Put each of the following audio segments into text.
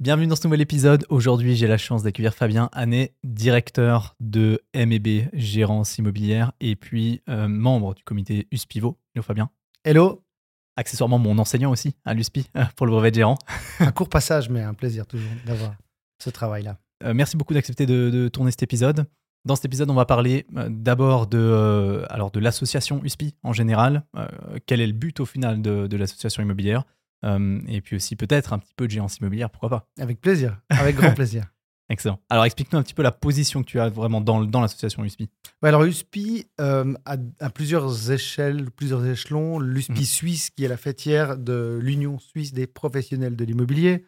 Bienvenue dans ce nouvel épisode. Aujourd'hui, j'ai la chance d'accueillir Fabien Annet, directeur de MEB Gérance Immobilière et puis euh, membre du comité USPIVO. Hello Fabien. Hello. Accessoirement mon enseignant aussi à l'USPI euh, pour le brevet de gérant. un court passage, mais un plaisir toujours d'avoir ce travail-là. Euh, merci beaucoup d'accepter de, tourner cet épisode. Dans cet épisode, on va parler d'abord de, alors de l'association USPI en général. quel est le but au final de l'association immobilière? Euh, et puis aussi peut-être un petit peu de géance immobilière, pourquoi pas Avec plaisir, avec grand plaisir. Excellent. Alors explique-nous un petit peu la position que tu as vraiment dans, dans l'association USPI. alors USPI euh, a, plusieurs échelles, plusieurs échelons. L'USPI mhm. suisse qui est la fêtière de l'Union suisse des professionnels de l'immobilier.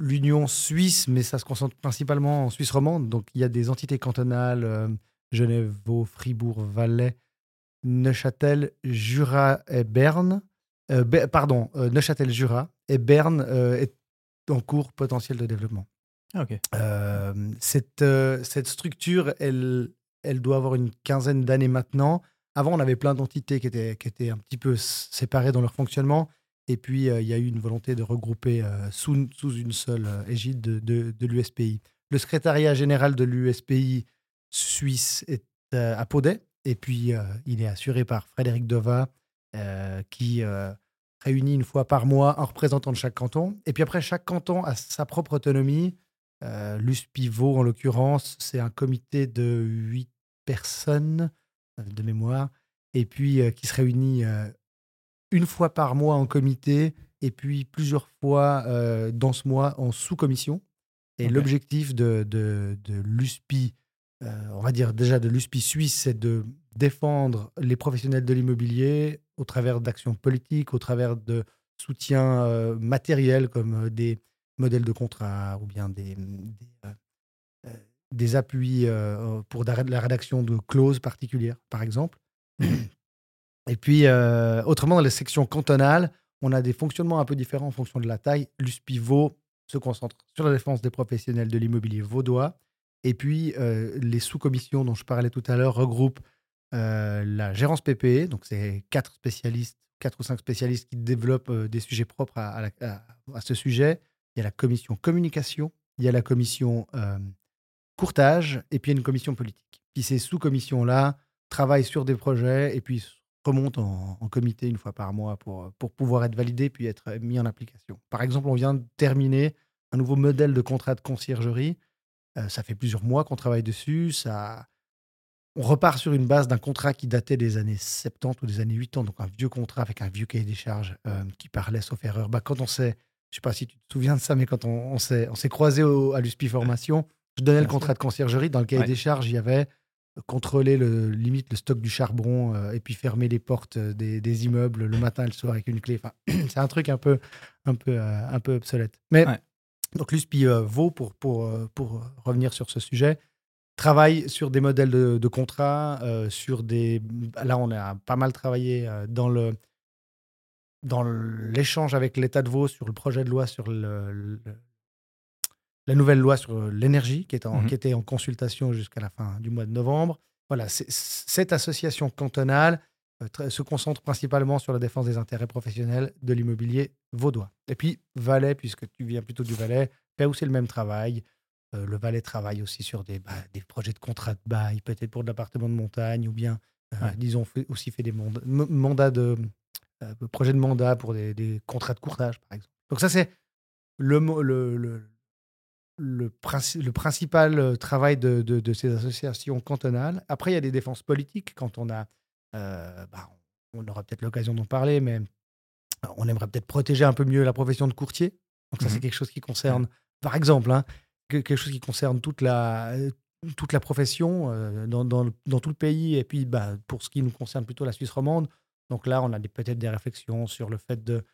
L'Union suisse, mais ça se concentre principalement en Suisse romande. Donc il y a des entités cantonales, euh, Genève, Vaud, Fribourg, Valais, Neuchâtel, Jura et Berne. Euh, pardon, euh, Neuchâtel-Jura et Berne euh, est en cours potentiel de développement. Ah, cette, cette structure, elle, elle doit avoir une quinzaine d'années maintenant. Avant, on avait plein d'entités qui étaient, qui étaient un petit peu séparées dans leur fonctionnement. Et puis, il y a eu une volonté de regrouper sous, sous une seule égide de, de, l'USPI. Le secrétariat général de l'USPI suisse est à Paudet. Et puis, il est assuré par Frédéric Dova, qui réunit une fois par mois un représentant de chaque canton. Et puis après, chaque canton a sa propre autonomie. Euh, L'USPIVO, en l'occurrence, c'est un comité de huit personnes de mémoire, et puis qui se réunit une fois par mois en comité, et puis plusieurs fois dans ce mois en sous-commission. Et l'objectif de, de, de l'USPI, on va dire déjà de l'USPI suisse, c'est de défendre les professionnels de l'immobilier au travers d'actions politiques, au travers de soutiens euh, matériels comme euh, des modèles de contrat ou bien des, des, euh, appuis pour la rédaction de clauses particulières, par exemple. Et puis, autrement, dans les sections cantonales, on a des fonctionnements un peu différents en fonction de la taille. L'USPIVO se concentre sur la défense des professionnels de l'immobilier vaudois. Et puis, les sous-commissions dont je parlais tout à l'heure regroupent euh, la gérance PPE, donc c'est quatre spécialistes, quatre ou cinq spécialistes qui développent euh, des sujets propres à, à, ce sujet. Il y a la commission communication, il y a la commission euh, courtage et puis il y a une commission politique. Puis ces sous-commissions-là travaillent sur des projets et puis remontent en, en, comité une fois par mois pour, pour pouvoir être validés puis être mis en application. Par exemple, on vient de terminer un nouveau modèle de contrat de conciergerie. ça fait plusieurs mois qu'on travaille dessus. Ça, on repart sur une base d'un contrat qui datait des années 70 ou des années 80, donc un vieux contrat avec un vieux cahier des charges euh, qui parlait, sauf erreur. Bah, quand on s'est, je sais pas si tu te souviens de ça, mais quand on, s'est, on s'est croisé à l'USPI Formation, je donnais le contrat de conciergerie. Dans le cahier des charges, il y avait euh, contrôler le limite le stock du charbon euh, et puis fermer les portes des, immeubles le matin et le soir avec une clé. Enfin, c'est un truc un peu, un peu, un peu obsolète. Mais donc l'USPI vaut pour, pour, pour revenir sur ce sujet travaille sur des modèles de, de contrats, euh, sur des. Là, on a pas mal travaillé euh, dans le dans l'échange avec l'État de Vaud sur le projet de loi sur le, la nouvelle loi sur l'énergie qui, est en, mmh qui était en consultation jusqu'à la fin du mois de novembre. Voilà, cette association cantonale euh, se concentre principalement sur la défense des intérêts professionnels de l'immobilier vaudois. Et puis Valais, puisque tu viens plutôt du Valais, fait aussi le même travail. Euh, le Valais travaille aussi sur des, bah, des projets de contrat de bail, peut-être pour de l'appartement de montagne, ou bien, euh, disons, aussi fait des mandats, de euh, projets de mandat pour des, contrats de courtage, par exemple. Donc ça, c'est le, le, le, le, le principal travail de, de, ces associations cantonales. Après, il y a des défenses politiques quand on a, bah, on aura peut-être l'occasion d'en parler, mais on aimerait peut-être protéger un peu mieux la profession de courtier. Donc ça, c'est mmh quelque chose qui concerne, par exemple, hein, quelque chose qui concerne toute la, toute la profession dans, dans, tout le pays. Et puis, bah, pour ce qui nous concerne plutôt la Suisse romande, donc là, on a peut-être des réflexions sur le fait de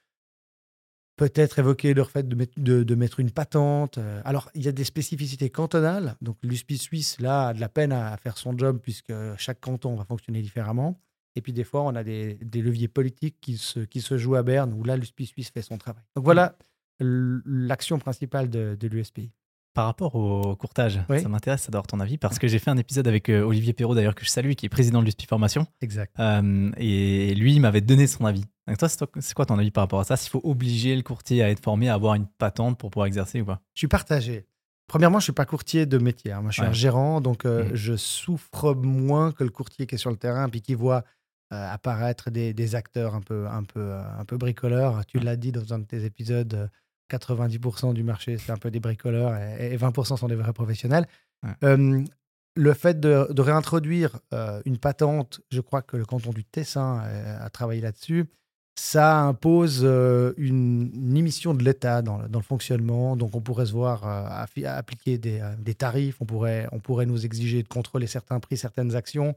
peut-être évoquer le fait de de, mettre une patente. Alors, il y a des spécificités cantonales. Donc, l'USPI suisse, là, a de la peine à faire son job puisque chaque canton va fonctionner différemment. Et puis, des fois, on a des, des leviers politiques qui se, qui se jouent à Berne où là, l'USPI suisse fait son travail. Donc, voilà l'action principale de, de l'USPI. Par rapport au courtage, Oui. ça m'intéresse d'avoir ton avis parce que j'ai fait un épisode avec euh, Olivier Perrault d'ailleurs que je salue, qui est président de l'USPI Formation. Exact. Euh, et lui, il m'avait donné son avis. Donc toi, c'est quoi ton avis par rapport à ça? S'il faut obliger le courtier à être formé, à avoir une patente pour pouvoir exercer ou pas? Je suis partagé. Premièrement, je suis pas courtier de métier. hein. Moi, je suis Ouais. un gérant, donc euh, Mhm. je souffre moins que le courtier qui est sur le terrain, puis qui voit apparaître des, des acteurs un peu, un peu, un peu bricoleurs. Tu l'as dit dans un de tes épisodes. Euh, 90% du marché, c'est un peu des bricoleurs et, et 20% sont des vrais professionnels. Ouais. Euh, le fait de, de réintroduire euh, une patente, je crois que le canton du Tessin euh, a travaillé là-dessus, ça impose euh, une, une émission de l'État dans, le- dans le fonctionnement. Donc, on pourrait se voir appliquer des, des tarifs, on pourrait, on pourrait nous exiger de contrôler certains prix, certaines actions.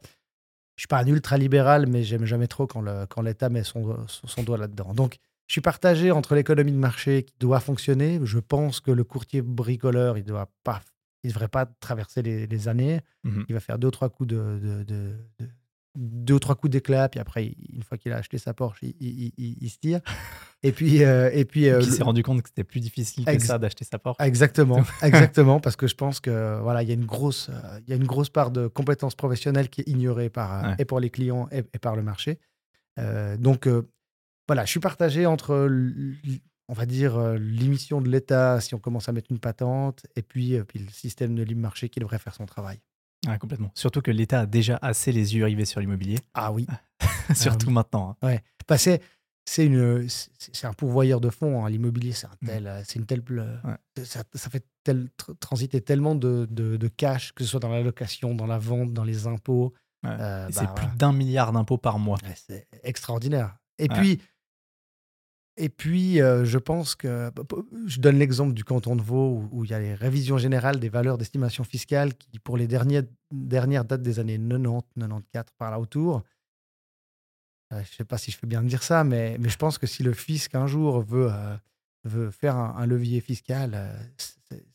Je suis pas un ultra-libéral, mais j'aime jamais trop quand l'État met son, son, son doigt là-dedans. Donc, je suis partagé entre l'économie de marché qui doit fonctionner. Je pense que le courtier bricoleur, il doit pas, il devrait pas traverser les, les années. Mhm. Il va faire deux ou trois coups de, de- de- de- deux ou trois coups d'éclat, puis après, il- une fois qu'il a acheté sa Porsche, il, il- il- il se tire. Et puis, euh, et puis, euh, Qui le- s'est rendu compte que c'était plus difficile que ça d'acheter sa porte. Exactement, exactement, parce que je pense que voilà, il y a une grosse, il y a une grosse part de compétences professionnelles qui est ignorée par euh, Ouais. et pour les clients et, et par le marché. Euh, donc voilà, je suis partagé entre, on va dire, euh, l'émission de l'État si on commence à mettre une patente, et puis, euh, puis le système de libre marché qui devrait faire son travail. Ouais, complètement. Surtout que l'État a déjà assez les yeux rivés sur l'immobilier, Ah oui, surtout oui. maintenant. hein. Bah, c'est c'est une c'est un pourvoyeur de fonds hein. l'immobilier c'est un Mm. tel euh, c'est une telle Ouais. ça, ça fait tel tr- transiter tellement de, de, de cash que ce soit dans la location dans la vente dans les impôts Ouais. Euh, bah, c'est plus d'un milliard d'impôts par mois. Ouais, c'est extraordinaire et Ouais. puis et puis euh, je pense que je donne l'exemple du canton de Vaud où, il y a les révisions générales des valeurs d'estimation fiscale qui pour les dernières dernières dates des années 90 94 par là autour. Euh, je ne sais pas si je fais bien de dire ça, mais, mais je pense que si le fisc un jour veut, euh, veut faire un, un levier fiscal,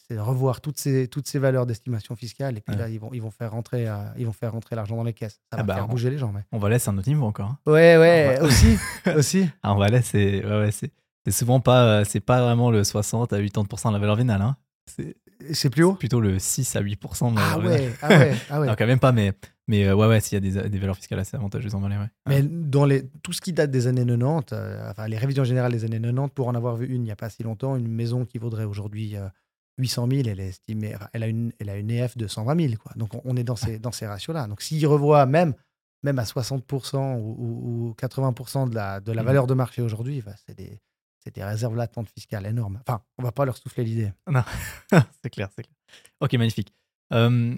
c'est revoir toutes ces, toutes ces valeurs d'estimation fiscale et puis Ouais. là, ils vont, ils vont faire rentrer, euh, ils vont faire rentrer l'argent dans les caisses. Ça Ah va bah, faire on- bouger les gens. Mais... On va laisser un autre niveau encore. hein. Ouais, ouais, aussi. aussi. Ah, on va laisser, ouais, ouais, c'est souvent pas, euh, c'est pas vraiment le 60 à 80% de la valeur vénale. Hein. C'est plus haut? plutôt le 6 à 8% de la Ah vénale. ah ouais, ah ouais. Non, quand même pas, mais, mais euh, ouais, ouais, s'il y a des, des valeurs fiscales assez avantageuses en Valais, ouais. Mais dans les, tout ce qui date des années 90, euh, enfin les révisions générales des années 90, pour en avoir vu une il n'y a pas si longtemps, une maison qui vaudrait aujourd'hui euh, 800 000, elle est estimée, enfin, elle a une, elle a une EF de 120 000, quoi. Donc on, on est dans ces, dans ces ratios-là. Donc s'ils revoient même, même à 60% ou, ou- ou 80% de la, de la Mhm. valeur de marché aujourd'hui, bah, c'est des, des réserves latentes fiscales énormes. Enfin, on va pas leur souffler l'idée. c'est clair, c'est clair. Ok, magnifique. Euh,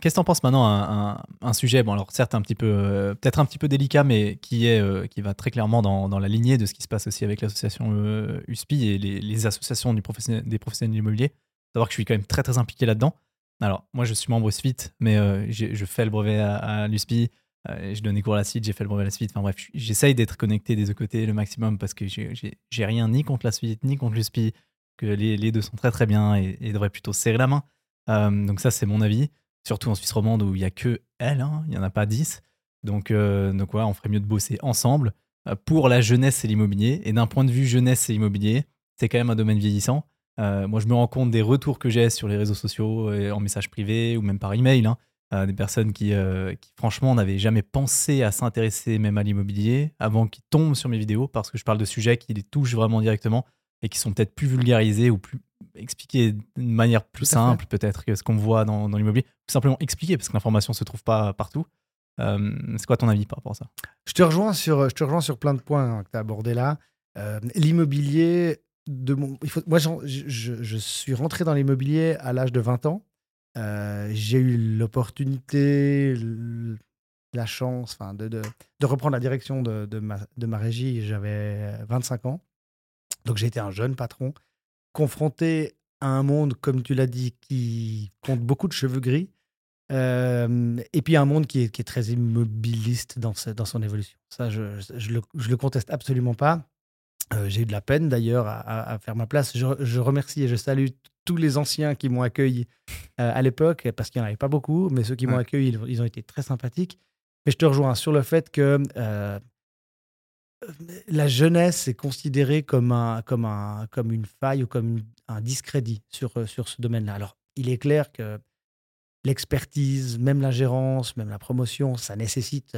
Qu'est-ce que t'en penses maintenant un, un, un sujet, bon alors certes un petit peu, euh, peut-être un petit peu délicat, mais qui est, euh, qui va très clairement dans, dans la lignée de ce qui se passe aussi avec l'association euh, USPI et les, les associations du professionnel- des professionnels de l'immobilier. Savoir que je suis quand même très très impliqué là-dedans. Alors moi je suis membre SFIT, mais euh, je fais le brevet à, l'USPI, euh, je donne des cours à la suite, j'ai fait le brevet à la suite. Enfin bref, j'essaye d'être connecté des deux côtés le maximum parce que j'ai- rien ni contre la suite ni contre l'USPI, que les, deux sont très très bien et, devraient plutôt se serrer la main. Euh, donc ça c'est mon avis surtout en Suisse romande où il n'y a que elle, hein, il n'y en a pas 10. Donc, euh, donc voilà, on ferait mieux de bosser ensemble pour la jeunesse et l'immobilier. Et d'un point de vue jeunesse et immobilier, c'est quand même un domaine vieillissant. Euh, moi, je me rends compte des retours que j'ai sur les réseaux sociaux, et en message privé ou même par email, hein, euh, des personnes qui, euh, qui franchement, n'avaient jamais pensé à s'intéresser même à l'immobilier avant qu'ils tombent sur mes vidéos parce que je parle de sujets qui les touchent vraiment directement et qui sont peut-être plus vulgarisés ou plus expliqués d'une manière plus simple peut-être que ce qu'on voit dans, dans l'immobilier. Tout simplement expliquer parce que l'information se trouve pas partout. C'est quoi ton avis par rapport à ça? Je te rejoins sur, je te rejoins sur plein de points hein, que tu as abordés là. Euh, l'immobilier, il faut, moi, je, suis rentré dans l'immobilier à l'âge de 20 ans. Euh, J'ai eu l'opportunité, la chance enfin, de, reprendre la direction de, de ma, régie. J'avais 25 ans. Donc été un jeune patron, confronté à un monde, comme tu l'as dit, qui compte beaucoup de cheveux gris. Euh, et puis un monde qui est, très immobiliste dans, son évolution. Ça, je, je, je le conteste absolument pas. Euh, J'ai eu de la peine d'ailleurs à, faire ma place. Je, je remercie et je salue tous les anciens qui m'ont accueilli euh, à l'époque, parce qu'il n'y en avait pas beaucoup, mais ceux qui m'ont accueilli, ils, ils ont été très sympathiques. Mais je te rejoins sur le fait que euh, la jeunesse est considérée comme, un, comme, un, comme une faille ou comme une- un discrédit sur, sur ce domaine-là. Alors, il est clair que l'expertise, même la gérance, même la promotion, ça nécessite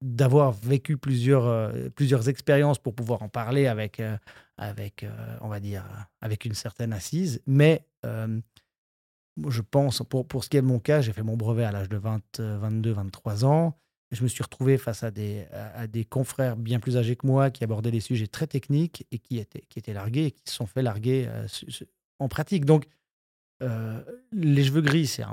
d'avoir vécu plusieurs, euh, plusieurs expériences pour pouvoir en parler avec, euh, avec on va dire, avec une certaine assise. Mais je pense, pour, pour ce qui est de mon cas, j'ai fait mon brevet à l'âge de 20, 22, 23 ans. Je me suis retrouvé face à des, à des confrères bien plus âgés que moi qui abordaient des sujets très techniques et qui étaient, qui étaient largués et qui se sont fait larguer en pratique. Donc, euh, les cheveux gris, c'est,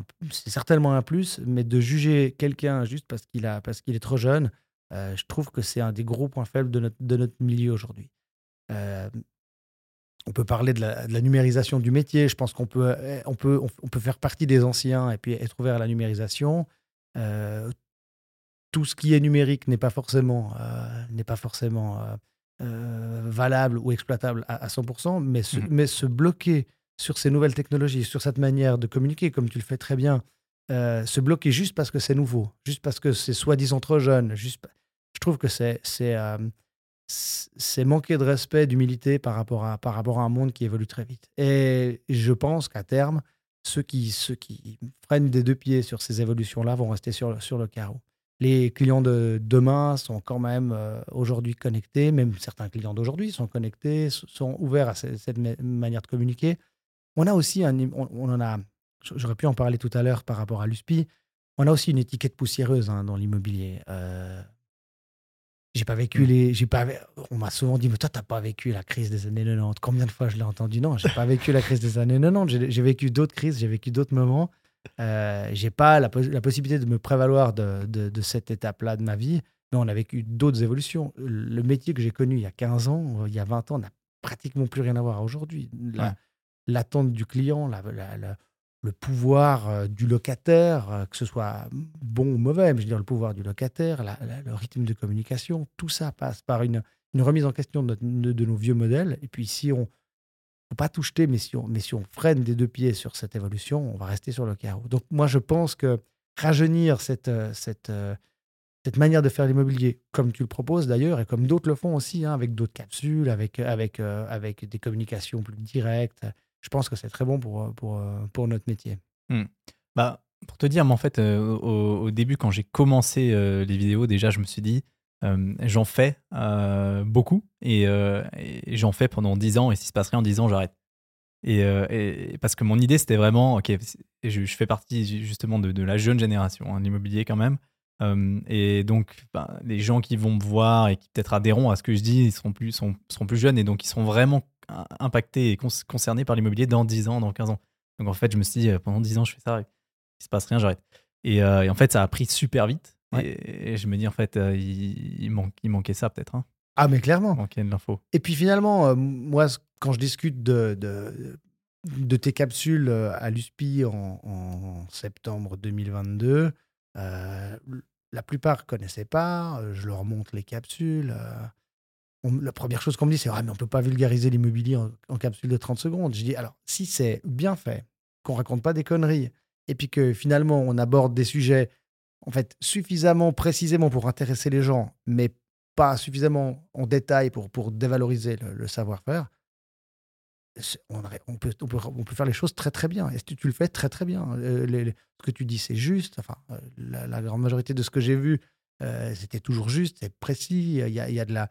certainement un plus, mais de juger quelqu'un juste parce qu'il, a, parce qu'il est trop jeune, euh, je trouve que c'est un des gros points faibles de notre, de notre milieu aujourd'hui. Euh, on peut parler de la, numérisation du métier. Je pense qu'on peut, on peut, on, peut faire partie des anciens et puis être ouvert à la numérisation. tout ce qui est numérique n'est pas forcément, n'est pas forcément valable ou exploitable à, 100%, mais se, mmh mais se bloquer sur ces nouvelles technologies, sur cette manière de communiquer, comme tu le fais très bien, euh, se bloquer juste parce que c'est nouveau, juste parce que c'est soi-disant trop jeune, juste, je trouve que euh, c'est manquer de respect, d'humilité par rapport à par rapport à un monde qui évolue très vite. Et je pense qu'à terme, ceux qui ceux qui freinent des deux pieds sur ces évolutions-là vont rester sur sur le carreau. Les clients de demain sont quand même euh, aujourd'hui connectés, même certains clients d'aujourd'hui sont connectés, sont ouverts à cette manière de communiquer. On a aussi un, on, en a, j'aurais pu en parler tout à l'heure par rapport à l'USPI. On a aussi une étiquette poussiéreuse hein, dans l'immobilier. Euh, j'ai pas vécu mmh. les, j'ai pas, on m'a souvent dit, mais toi, t'as pas vécu la crise des années 90. Combien de fois je l'ai entendu? Non, j'ai pas vécu la crise des années 90. J'ai vécu d'autres crises, j'ai vécu d'autres moments. Euh, j'ai pas la, possibilité de me prévaloir de, de, cette étape-là de ma vie, mais on a vécu d'autres évolutions. Le métier que j'ai connu il y a 15 ans, il y a 20 ans, n'a pratiquement plus rien à voir aujourd'hui l'attente du client, le pouvoir euh, du locataire, euh, que ce soit bon ou mauvais, mais je veux dire le pouvoir du locataire, le rythme de communication, tout ça passe par une, remise en question de, nos vieux modèles. Et puis si on ne faut pas tout jeter, mais si, on, freine des deux pieds sur cette évolution, on va rester sur le carreau. Donc moi, je pense que rajeunir cette, euh, manière de faire l'immobilier, comme tu le proposes d'ailleurs, et comme d'autres le font aussi, hein, avec d'autres capsules, avec des communications plus directes, je pense que c'est très bon pour, pour, pour notre métier. Mmh. Bah, pour te dire, mais en fait, euh, au, début, quand j'ai commencé euh, les vidéos, déjà, je me suis dit, euh, j'en fais beaucoup et, j'en fais pendant 10 ans et si se passe rien en 10 ans, j'arrête. Et, parce que mon idée, c'était vraiment, ok, je, fais partie justement de, de la jeune génération, hein, l'immobilier quand même. et donc, ben, les gens qui vont me voir et qui peut-être adhéreront à ce que je dis, ils seront plus, sont, seront plus jeunes et donc ils seront vraiment impacté et concerné par l'immobilier dans 10 ans, dans 15 ans. Donc en fait, je me suis dit, euh, pendant 10 ans, je fais ça, il se passe rien, j'arrête. Et, euh, et, en fait, ça a pris super vite. Et, je me dis, en fait, euh, il, il, il, manquait ça peut-être. Hein. Ah, mais clairement. Il manquait de l'info. Et puis finalement, moi, quand je discute de, de, de tes capsules à l'USPI en, en, septembre 2022, la plupart ne connaissaient pas. Je leur montre les capsules la première chose qu'on me dit, c'est ah, mais on peut pas vulgariser l'immobilier en, capsule de 30 secondes. Je dis alors, si c'est bien fait, qu'on raconte pas des conneries, et puis que finalement on aborde des sujets en fait suffisamment précisément pour intéresser les gens, mais pas suffisamment en détail pour, pour dévaloriser le, savoir-faire, on, on, peut, on, peut, on, peut, faire les choses très très bien. Et tu, tu le fais très très bien? Euh, ce que tu dis, c'est juste. Enfin, euh, la, grande majorité de ce que j'ai vu, euh, c'était toujours juste, c'est précis. Il y a, il y a de la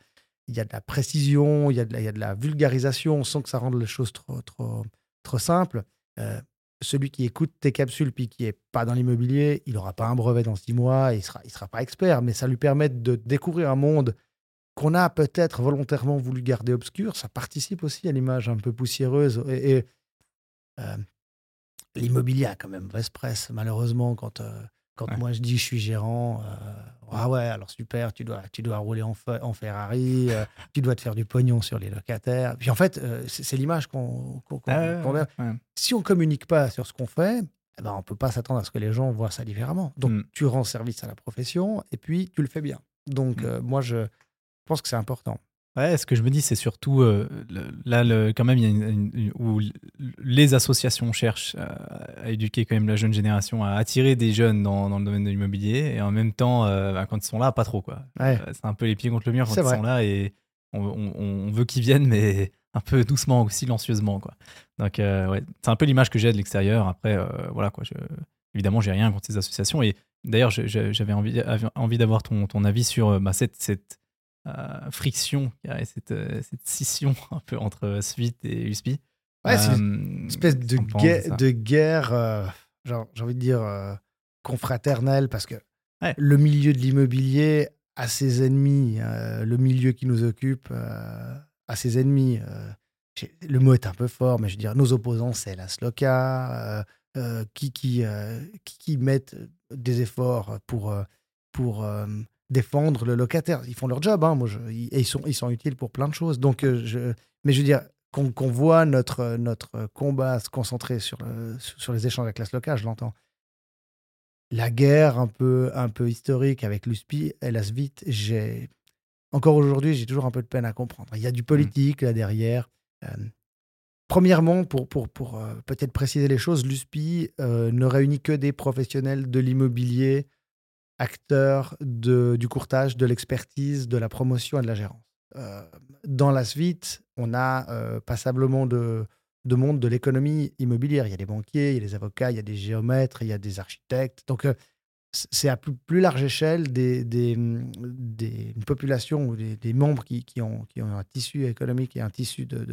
il y a de la précision, il y a de la, vulgarisation sans que ça rende les choses trop, trop, trop simples. Euh, celui qui écoute tes capsules puis qui est pas dans l'immobilier, il n'aura pas un brevet dans six mois, il sera, il sera pas expert, mais ça lui permet de découvrir un monde qu'on a peut-être volontairement voulu garder obscur. Ça participe aussi à l'image un peu poussiéreuse. Et, euh, l'immobilier a quand même mauvaise presse, malheureusement, quand, euh, quand moi je dis je suis gérant, euh, ah ouais, alors super, tu dois, tu dois rouler en, en Ferrari, euh, tu dois te faire du pognon sur les locataires. Puis en fait, euh, c'est l'image qu'on a. Si on communique pas sur ce qu'on fait, eh ben, on peut pas s'attendre à ce que les gens voient ça différemment. Donc mm. tu rends service à la profession et puis tu le fais bien. Donc mm. moi, je pense que c'est important. Ouais, ce que je me dis, c'est surtout euh, là, le, quand même, il y a une, où les associations cherchent à, éduquer quand même la jeune génération, à attirer des jeunes dans, dans le domaine de l'immobilier, et en même temps, euh, bah, quand ils sont là, pas trop quoi. Euh, c'est un peu les pieds contre le mur quand ils sont là, et on, on, veut qu'ils viennent, mais un peu doucement ou silencieusement. Quoi. Donc, ouais, c'est un peu l'image que j'ai de l'extérieur. Après, voilà, quoi, je, évidemment, j'ai rien contre ces associations. Et d'ailleurs, j'avais envie, envie d'avoir ton, ton, avis sur bah, cette, cette friction, cette, cette scission un peu entre Svit et USP. Ouais, c'est une espèce de, guerre, de guerre j'ai envie de dire, confraternelle, parce que le milieu de l'immobilier a ses ennemis, le milieu qui nous occupe a ses ennemis. le mot est un peu fort, mais je veux dire, nos opposants, c'est la SLOCA, qui, qui, qui, qui, mettent des efforts pour, pour défendre le locataire. Ils font leur job, hein, moi et ils sont, ils sont utiles pour plein de choses. Donc, je, mais je veux dire, qu'on voit notre, notre combat se concentrer sur, sur les échanges avec la SLOCA, je l'entends la guerre un peu, un peu historique avec l'USPI, elle se vite. J'ai encore aujourd'hui, j'ai toujours un peu de peine à comprendre. Il y a du mmh. politique là derrière. Euh, premièrement, pour, pour, pour euh, peut-être préciser les choses, l'USPI euh, ne réunit que des professionnels de l'immobilier, acteurs de, du courtage, de l'expertise, de la promotion et de la gérance. dans la suite, on a passablement de, de monde de l'économie immobilière. Il y a des banquiers, il y a des avocats, il y a des géomètres, il y a des architectes. Donc, euh, c'est à plus, large échelle des, des, des populations ou des, membres qui, ont, qui ont un tissu économique et un tissu de,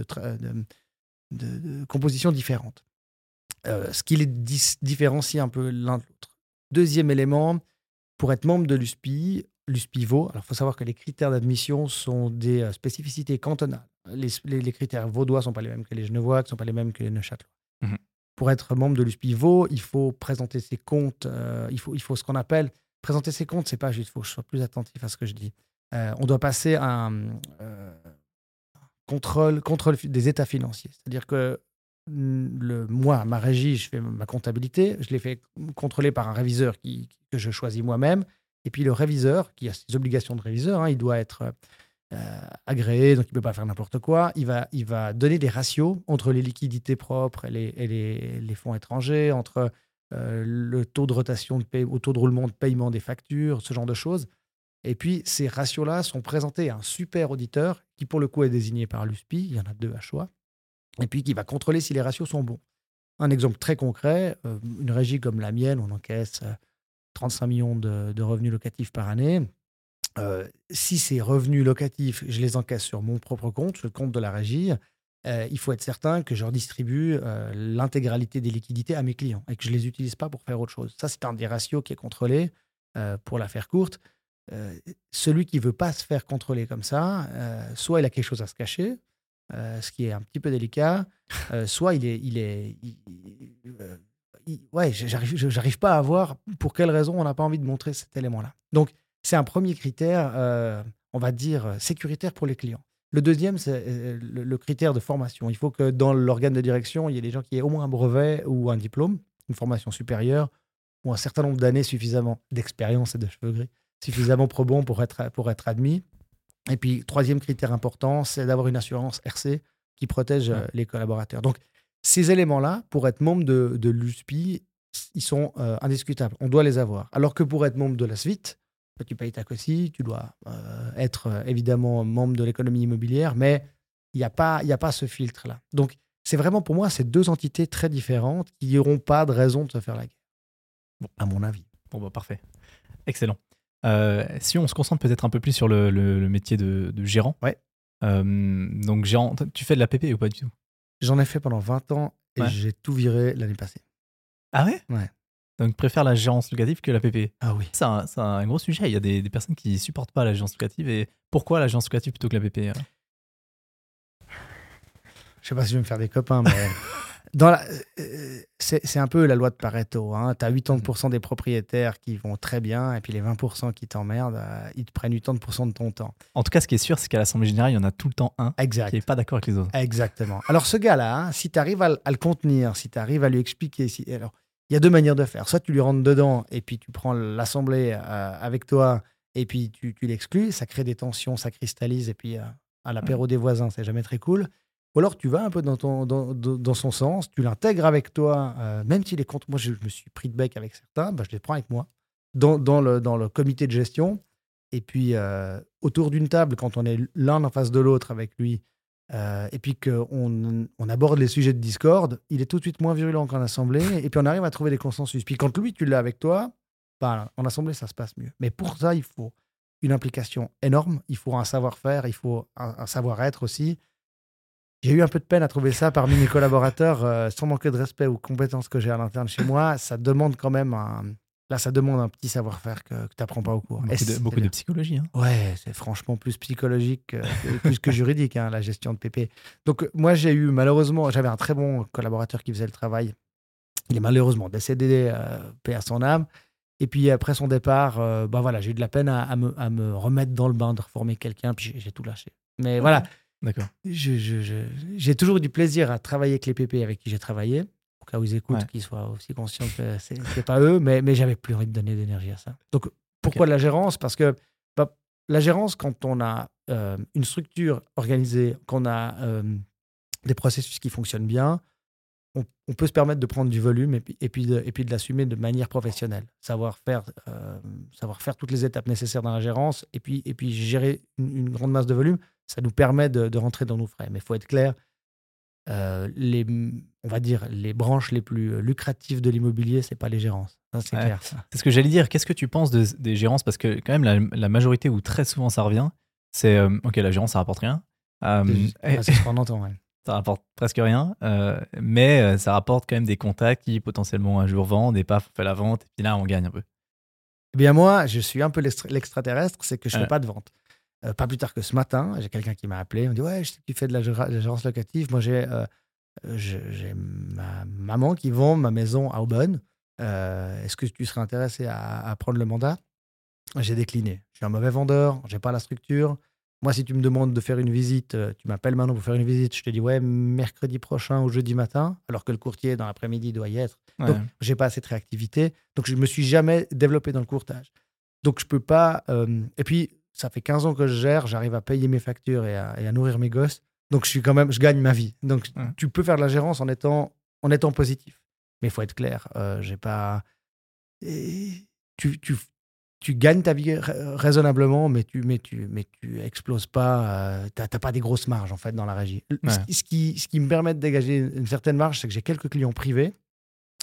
composition différente. Euh, ce qui les différencie un peu l'un de l'autre. Deuxième élément, pour être membre de l'USPI, l'USPIVO, alors il faut savoir que les critères d'admission sont des euh, spécificités cantonales les, critères vaudois ne sont pas les mêmes que les genevois, ne sont pas les mêmes que les neuchâtelois. Mhm. Pour être membre de l'USPIVO, il faut présenter ses comptes, euh, il, faut, il faut ce qu'on appelle. Présenter ses comptes, c'est pas juste, il faut que je sois plus attentif à ce que je dis. Euh, on doit passer un euh, contrôle, contrôle des états financiers. C'est-à-dire que le, moi, ma régie, je fais ma comptabilité, je l'ai fait contrôler par un réviseur que je choisis moi-même. Et puis le réviseur, qui a ses obligations de réviseur, hein, il doit être euh, agréé, donc il ne peut pas faire n'importe quoi. Il va, il va donner des ratios entre les liquidités propres et les, fonds étrangers, entre euh, le taux de rotation de au taux de roulement de paiement des factures, ce genre de choses. Et puis, ces ratios-là sont présentés à un super auditeur qui, pour le coup, est désigné par l'USPI. Il y en a deux à choix. Et puis, qui va contrôler si les ratios sont bons. Un exemple très concret, euh, une régie comme la mienne, on encaisse 35 millions de, revenus locatifs par année. Euh, si ces revenus locatifs, je les encaisse sur mon propre compte, le compte de la régie, euh, il faut être certain que je redistribue euh, l'intégralité des liquidités à mes clients et que je ne les utilise pas pour faire autre chose. Ça, c'est un des ratios qui est contrôlé. pour la faire courte, celui qui ne veut pas se faire contrôler comme ça, soit il a quelque chose à se cacher, ce qui est un petit peu délicat, soit il est... Il est ouais, j'arrive pas à voir pour quelle raison on n'a pas envie de montrer cet élément-là. Donc, c'est un premier critère, euh, on va dire, euh, sécuritaire pour les clients. Le deuxième, c'est euh, le, critère de formation. Il faut que dans l'organe de direction, il y ait des gens qui aient au moins un brevet ou un diplôme, une formation supérieure, ou un certain nombre d'années suffisamment d'expérience et de cheveux gris, suffisamment probants pour être, pour être admis. Et puis, troisième critère important, c'est d'avoir une assurance RC qui protège les collaborateurs. Donc, ces éléments-là, pour être membre de, de l'USPI, ils sont indiscutables. On doit les avoir. Alors que pour être membre de la suite, tu payes ta COSI, tu dois euh, être euh, évidemment membre de l'économie immobilière, mais il n'y a, pas, a pas ce filtre-là. Donc, c'est vraiment pour moi ces deux entités très différentes qui n'auront pas de raison de se faire la guerre, bon. à mon avis. Bon, bah, parfait. Excellent. Euh, si on se concentre peut-être un peu plus sur le, le, métier de, de, gérant. Ouais. donc, gérant, tu fais de la PP ou pas du tout? J'en ai fait pendant 20 ans et j'ai tout viré l'année passée. Ah ouais? Ouais. Donc, préfère la gérance locative que la PP. Ah oui. C'est un, gros sujet. Il y a des, personnes qui supportent pas la gérance locative. Et pourquoi la gérance locative plutôt que la PP Je sais pas si je vais me faire des copains, mais dans la, euh, c'est, un peu la loi de Pareto. Hein. Tu as 80% des propriétaires qui vont très bien, et puis les 20% qui t'emmerdent, euh, ils te prennent 80% de ton temps. En tout cas, ce qui est sûr, c'est qu'à l'Assemblée Générale, il y en a tout le temps un exact. qui n'est pas d'accord avec les autres. Exactement. Alors, ce gars-là, hein, si tu arrives à, le contenir, si tu arrives à lui expliquer, si, alors, il y a deux manières de faire. Soit tu lui rentres dedans et puis tu prends l'assemblée euh, avec toi et puis tu, tu l'exclus. Ça crée des tensions, ça cristallise et puis à l'apéro des voisins, c'est jamais très cool. Ou alors tu vas un peu dans, ton, son sens, tu l'intègres avec toi, euh, même s'il est contre. Moi, je, me suis pris de bec avec certains, bah, je les prends avec moi dans, le, comité de gestion. Et puis autour d'une table, quand on est l'un en face de l'autre avec lui, euh, et puis qu'on on aborde les sujets de Discord, il est tout de suite moins virulent qu'en assemblée, et puis on arrive à trouver des consensus. Puis quand lui, tu l'as avec toi, bah, en assemblée, ça se passe mieux. Mais pour ça, il faut une implication énorme, il faut un savoir-faire, il faut un, savoir-être aussi. J'ai eu un peu de peine à trouver ça parmi mes collaborateurs, euh, sans manquer de respect aux compétences que j'ai à l'interne chez moi. Ça demande quand même un, Là, ça demande un petit savoir-faire que, tu n'apprends pas au cours. Beaucoup, de, psychologie. Hein. Ouais, c'est franchement plus psychologique, que, plus que juridique, hein, la gestion de PP. Donc, moi, j'ai eu, malheureusement, j'avais un très bon collaborateur qui faisait le travail. Il est malheureusement décédé, euh, paix à son âme. Et puis, après son départ, euh, bah voilà, j'ai eu de la peine à, me, à, me, remettre dans le bain, de reformer quelqu'un, puis j'ai tout lâché. Mais voilà. D'accord. J'ai toujours eu du plaisir à travailler avec les PP avec qui j'ai travaillé pour cas où ils écoutent, qu'ils soient aussi conscients que c'est pas eux, mais, mais j'avais plus envie de donner d'énergie à ça. Donc, pourquoi de la gérance? Parce que bah, la gérance, quand on a euh, une structure organisée, qu'on a euh, des processus qui fonctionnent bien, on, peut se permettre de prendre du volume et puis, et puis de, et puis de l'assumer de manière professionnelle. Savoir faire, euh, savoir faire toutes les étapes nécessaires dans la gérance et puis, et puis gérer une, grande masse de volume, ça nous permet de, de rentrer dans nos frais. Mais il faut être clair, euh, les, on va dire, les branches les plus euh, lucratives de l'immobilier, c'est pas les gérances. C'est clair. C'est ce que j'allais dire. Qu'est-ce que tu penses des gérances? Parce que quand même, la, majorité ou très souvent ça revient, c'est euh, ok, la gérance ça rapporte rien. c'est ce qu'on entend. Ça rapporte presque rien, mais ça rapporte quand même des contacts qui potentiellement un jour vendent et paf, on fait la vente et puis là on gagne un peu. Eh bien moi, je suis un peu l'extraterrestre, c'est que je ne fais pas de vente. Euh, pas plus tard que ce matin, j'ai quelqu'un qui m'a appelé. Il me dit Ouais, je sais que tu fais de la, gérance locative. Moi, j'ai euh, j'ai ma maman qui vend ma maison à Aubonne. Euh, est-ce que tu serais intéressé à, prendre le mandat? J'ai décliné. Je suis un mauvais vendeur, j'ai pas la structure. Moi, si tu me demandes de faire une visite, tu m'appelles maintenant pour faire une visite, je te dis ouais, mercredi prochain ou jeudi matin, alors que le courtier dans l'après-midi doit y être. Donc, j'ai pas assez de réactivité. Donc, je me suis jamais développé dans le courtage. Donc, je peux pas. Et puis, ça fait 15 ans que je gère, j'arrive à payer mes factures et à, nourrir mes gosses. Donc, je suis quand même, je gagne ma vie. Donc, tu peux faire de la gérance en étant, en étant positif. Mais il faut être clair. Euh, j'ai pas. tu, tu, tu, gagnes ta vie raisonnablement, mais tu, mais tu, mais tu exploses pas. Euh, tu n'as pas des grosses marges, en fait, dans la régie. Ce, qui, ce qui me permet de dégager une certaine marge, c'est que j'ai quelques clients privés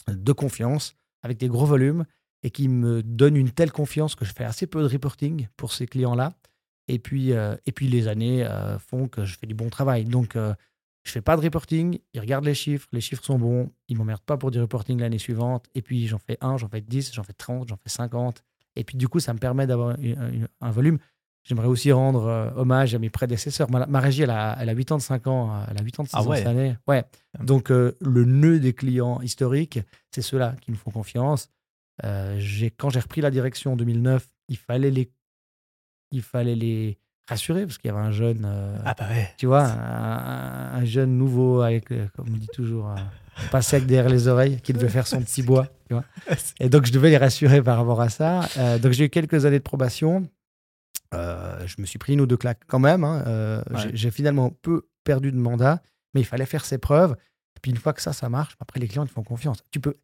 de confiance, avec des gros volumes, et qui me donne une telle confiance que je fais assez peu de reporting pour ces clients-là. Et puis, euh, et puis les années euh, font que je fais du bon travail. Donc, euh, je fais pas de reporting, ils regardent les chiffres, les chiffres sont bons, ils m'emmerdent pas pour du reporting l'année suivante. Et puis, j'en fais un, j'en fais 10, j'en fais 30, j'en fais 50. Et puis, du coup, ça me permet d'avoir un volume. J'aimerais aussi rendre hommage à mes prédécesseurs. Ma, régie, elle a, elle a 8 ans de 5 ans, elle a 8 ans de 6 ah ans cette année. Ouais. Ah. Donc, le nœud des clients historiques, c'est ceux-là qui nous font confiance. Euh, quand j'ai repris la direction en 2009, il fallait les, il fallait les rassurer parce qu'il y avait un jeune, euh, ah bah ouais. tu vois, un, jeune nouveau avec, euh, comme on dit toujours, pas sec derrière les oreilles, qui devait faire son petit bois. Tu vois et donc je devais les rassurer par rapport à ça. donc j'ai eu quelques années de probation. je me suis pris une ou deux claques quand même. Hein. J'ai finalement peu perdu de mandat, mais il fallait faire ses preuves. Et puis une fois que ça, ça marche, après les clients ils font confiance. Tu peux,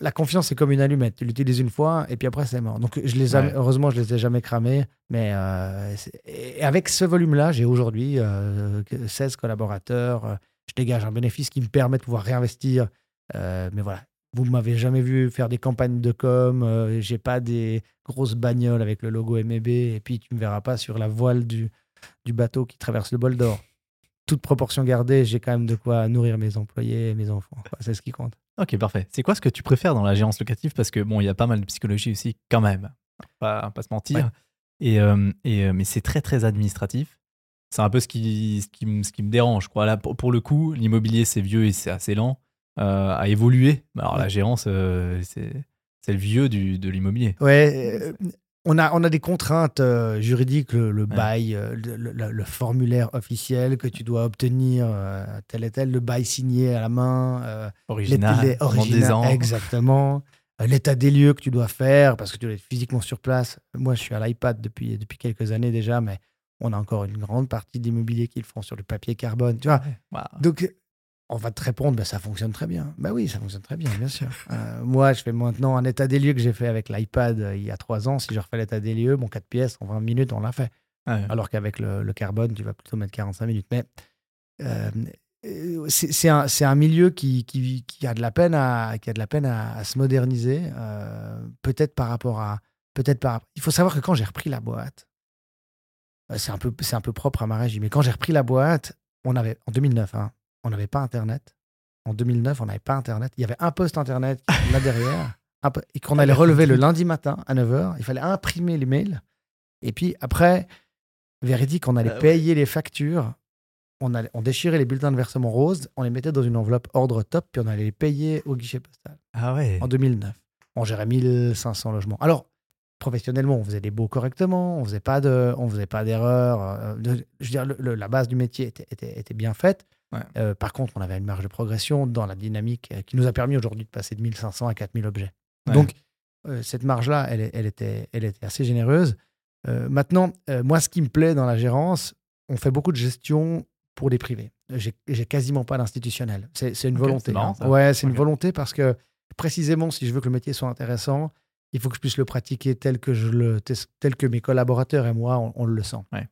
la confiance, c'est comme une allumette. Tu l'utilises une fois et puis après, c'est mort. Donc, je les heureusement, je les ai jamais cramés. Mais euh, avec ce volume-là, j'ai aujourd'hui 16 euh, collaborateurs. Je dégage un bénéfice qui me permet de pouvoir réinvestir. Euh, mais voilà, vous ne m'avez jamais vu faire des campagnes de com. j'ai pas des grosses bagnoles avec le logo MEB. Et puis, tu me verras pas sur la voile du, du bateau qui traverse le bol d'or. Toute proportion gardée, j'ai quand même de quoi nourrir mes employés et mes enfants. C'est ce qui compte. Ok, parfait. C'est quoi ce que tu préfères dans la gérance locative? Parce que bon, il y a pas mal de psychologie aussi, quand même. Pas, pas se mentir. Et, euh, et, euh, mais c'est très, très administratif. C'est un peu ce qui, ce qui, me, ce qui me dérange. Quoi. Là, pour, le coup, l'immobilier, c'est vieux et c'est assez lent euh, à évoluer. Alors, la gérance, c'est le vieux du, de l'immobilier. Ouais, on a, on a des contraintes euh, juridiques, le, bail, euh, le, formulaire officiel que tu dois obtenir, euh, tel et tel, le bail signé à la main. original, original exactement. L'état des lieux que tu dois faire, parce que tu dois être physiquement sur place. Moi, je suis à l'iPad depuis, depuis quelques années déjà, mais on a encore une grande partie d'immobilier qu'ils font sur le papier carbone. Tu vois Donc, on va te répondre, bah, ça fonctionne très bien. Bah oui, ça fonctionne très bien, bien sûr. Euh, moi, je fais maintenant un état des lieux que j'ai fait avec l'iPad euh, il y a trois ans. Si je refais l'état des lieux, mon 4 pièces, en 20 minutes, on l'a fait. Alors qu'avec le, carbone, tu vas plutôt mettre 45 minutes. Mais euh, c'est un, un milieu qui, qui, qui a de la peine à, qui a de la peine à, à se moderniser, peut-être par rapport à. Peut-être par. Il faut savoir que quand j'ai repris la boîte, c'est un, peu, c'est un peu propre à ma régie, mais quand j'ai repris la boîte, on avait, en 2009, hein, on n'avait pas Internet. En 2009, on n'avait pas Internet. Il y avait un poste Internet là derrière, et qu'on allait relever le lundi matin à 9h. Il fallait imprimer les mails. Et puis après, véridique, on allait Ah ouais. payer les factures. On, allait, on déchirait les bulletins de versement rose, on les mettait dans une enveloppe ordre top, puis on allait les payer au guichet postal Ah ouais. en 2009. On gérait 1500 logements. Alors, professionnellement, on faisait des baux correctement, on faisait pas de, on faisait pas d'erreurs. euh, de- je veux dire, le- le- la base du métier était, était, était bien faite. Ouais. Euh, par contre, on avait une marge de progression dans la dynamique euh, qui nous a permis aujourd'hui de passer de 1500 à 4000 objets. Ouais. Donc, euh, cette marge-là, elle, était, elle était assez généreuse. Euh, maintenant, moi, ce qui me plaît dans la gérance, on fait beaucoup de gestion pour les privés. J'ai quasiment pas d'institutionnel. C'est une volonté. marrant, hein. Ouais, c'est une volonté parce que précisément, si je veux que le métier soit intéressant, il faut que je puisse le pratiquer tel que, je le, tel que mes collaborateurs et moi, on, on le sent. Ouais.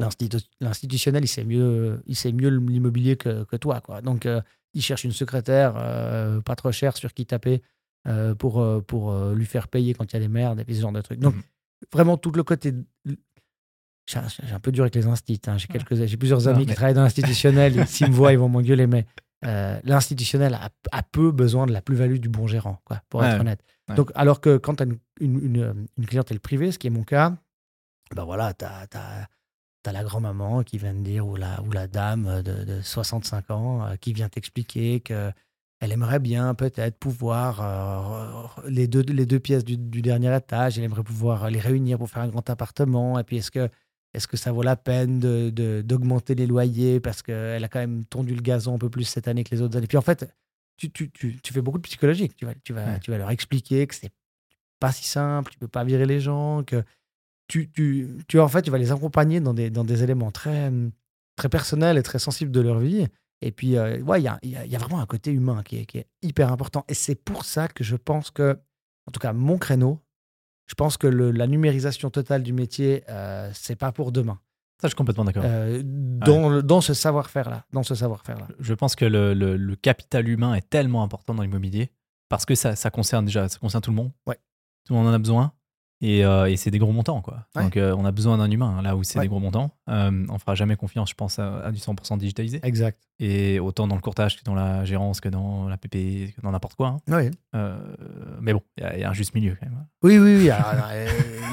L'institu- L'institutionnel, il sait mieux, il sait mieux l'immobilier que, que toi. Quoi. Donc, euh, il cherche une secrétaire euh, pas trop chère sur qui taper euh, pour, pour lui faire payer quand il y a des merdes et ce genre de trucs. Donc, Mhm. vraiment, tout le côté. J'ai un peu dur avec les instits. hein. J'ai Ouais. plusieurs Non, amis qui travaillent dans l'institutionnel. S'ils me voient, ils vont m'engueuler. Mais l'institutionnel a, a peu besoin de la plus-value du bon gérant, quoi, pour être honnête. Ouais. Donc, alors que quand tu as une, une, une- une clientèle privée, ce qui est mon cas, ben voilà, tu as, la grand-maman qui vient te dire, ou la, ou la dame de, de 65 ans euh, qui vient t'expliquer que elle aimerait bien peut-être pouvoir euh, les, deux, les deux pièces du, du dernier étage, elle aimerait pouvoir les réunir pour faire un grand appartement. Et puis est-ce que, est que ça vaut la peine de- de- d'augmenter les loyers parce qu'elle a quand même tondu le gazon un peu plus cette année que les autres années? Puis en fait, tu, tu, tu, tu fais beaucoup de psychologique. Tu vas, tu, vas, Ouais. tu vas leur expliquer que c'est pas si simple, tu peux pas virer les gens, que tu, tu, tu, en fait, tu vas les accompagner dans des, dans des éléments très, très personnels et très sensibles de leur vie. Et puis, euh, ouais, il y a, y a- y a vraiment un côté humain qui est, qui est hyper important. Et c'est pour ça que je pense que, en tout cas, mon créneau, je pense que le- la numérisation totale du métier, euh, c'est pas pour demain. Ça, je suis complètement d'accord. Euh, dans, dans ce savoir-faire-là. Dans ce savoir-faire-là. Je pense que le, le- le capital humain est tellement important dans l'immobilier parce que ça, ça concerne déjà ça concerne tout le monde. Ouais. Tout le monde en a besoin. Et, euh, et c'est des gros montants, quoi. Ouais. Donc, euh, on a besoin d'un humain, hein, là où c'est Ouais. des gros montants. Euh, on fera jamais confiance, je pense, à, à du 100% digitalisé. Exact. Et autant dans le courtage que dans la gérance, que dans la PP, que dans n'importe quoi. hein. Oui, Euh, mais bon, il y a- il y, a un juste milieu quand même. oui, oui. oui. Alors,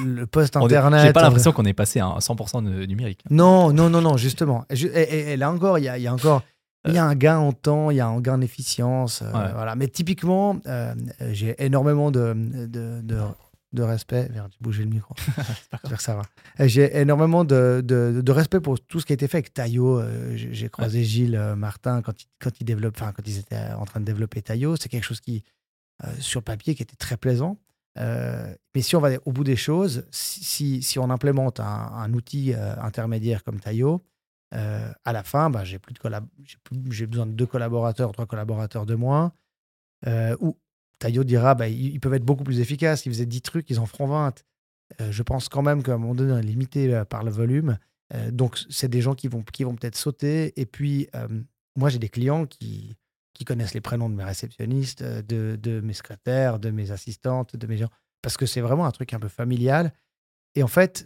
le poste On est- Internet. J'ai pas l'impression qu'on est passé à un 100% de numérique. Non, non, non, non, justement. Et, je- et- et- et là encore, il y a, il y a encore. Il y a un gain en temps, il y a un gain en efficience. euh, Ouais. voilà. Mais typiquement, euh, j'ai énormément de, de, de, de respect. Merde, j'ai bougé le micro. J'espère que ça va. J'ai énormément de, de, de respect pour tout ce qui a été fait avec Taillot. Euh, J'ai croisé Gilles euh, Martin quand, il, quand, il développe, quand ils étaient en train de développer Taillot. C'est quelque chose qui, euh, sur le papier, qui était très plaisant. Mais si on va au bout des choses, si, si, si on implémente un, un outil intermédiaire comme Taillot, à la fin, bah, j'ai plus de collab- j'ai besoin de deux collaborateurs, trois collaborateurs de moins. Euh, ou Taillot dira, bah, ils, peuvent être beaucoup plus efficaces. Ils faisaient 10 trucs, ils en feront 20. Euh, je pense quand même qu'à un moment donné, on est limité euh, par le volume. Euh, donc, c'est des gens qui vont, qui vont peut-être sauter. Et puis, moi, j'ai des clients qui, qui connaissent les prénoms de mes réceptionnistes, de, mes secrétaires, de mes assistantes, de mes gens. Parce que c'est vraiment un truc un peu familial. Et en fait,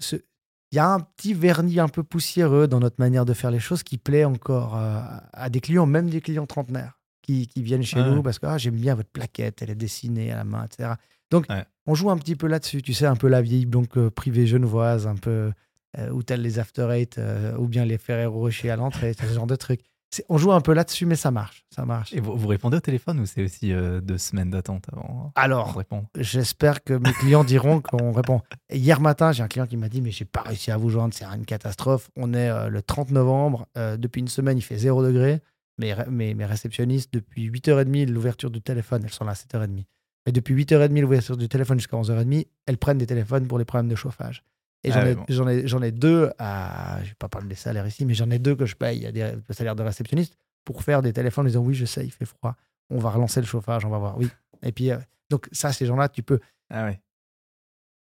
il y a un petit vernis un peu poussiéreux dans notre manière de faire les choses qui plaît encore à des clients, même des clients trentenaires, qui, qui viennent chez Ah nous ouais. parce que ah, j'aime bien votre plaquette, elle est dessinée à la main, etc. Donc, Ouais. on joue un petit peu là-dessus, tu sais, un peu la vieille banque euh, privée genevoise, un peu euh, où t'as les after eight euh, ou bien les Ferrero Rocher à l'entrée, ce genre de truc. On joue un peu là-dessus, mais ça marche, ça marche. Et vous, vous répondez au téléphone ou c'est aussi euh, deux semaines d'attente avant de Alors, J'espère que mes clients diront qu'on répond. Hier matin, j'ai un client qui m'a dit Mais j'ai pas réussi à vous joindre, c'est une catastrophe. On est euh, le 30 novembre, depuis une semaine, il fait 0 degré. Mes, mes, mes réceptionnistes, depuis 8h30, l'ouverture du téléphone, elles sont là à 7h30. Et depuis 8h30, l'ouverture du téléphone jusqu'à 11h30, elles prennent des téléphones pour les problèmes de chauffage. Et Ah j'en ai, bon. j'en ai, j'en ai deux à. Je vais pas parler des salaires ici, mais j'en ai deux que je paye à des le salaire de réceptionniste pour faire des téléphones en disant Oui, je sais, il fait froid. On va relancer le chauffage, on va voir. Oui. Et puis, euh, donc, ça, ces gens-là, tu peux. Ah ouais.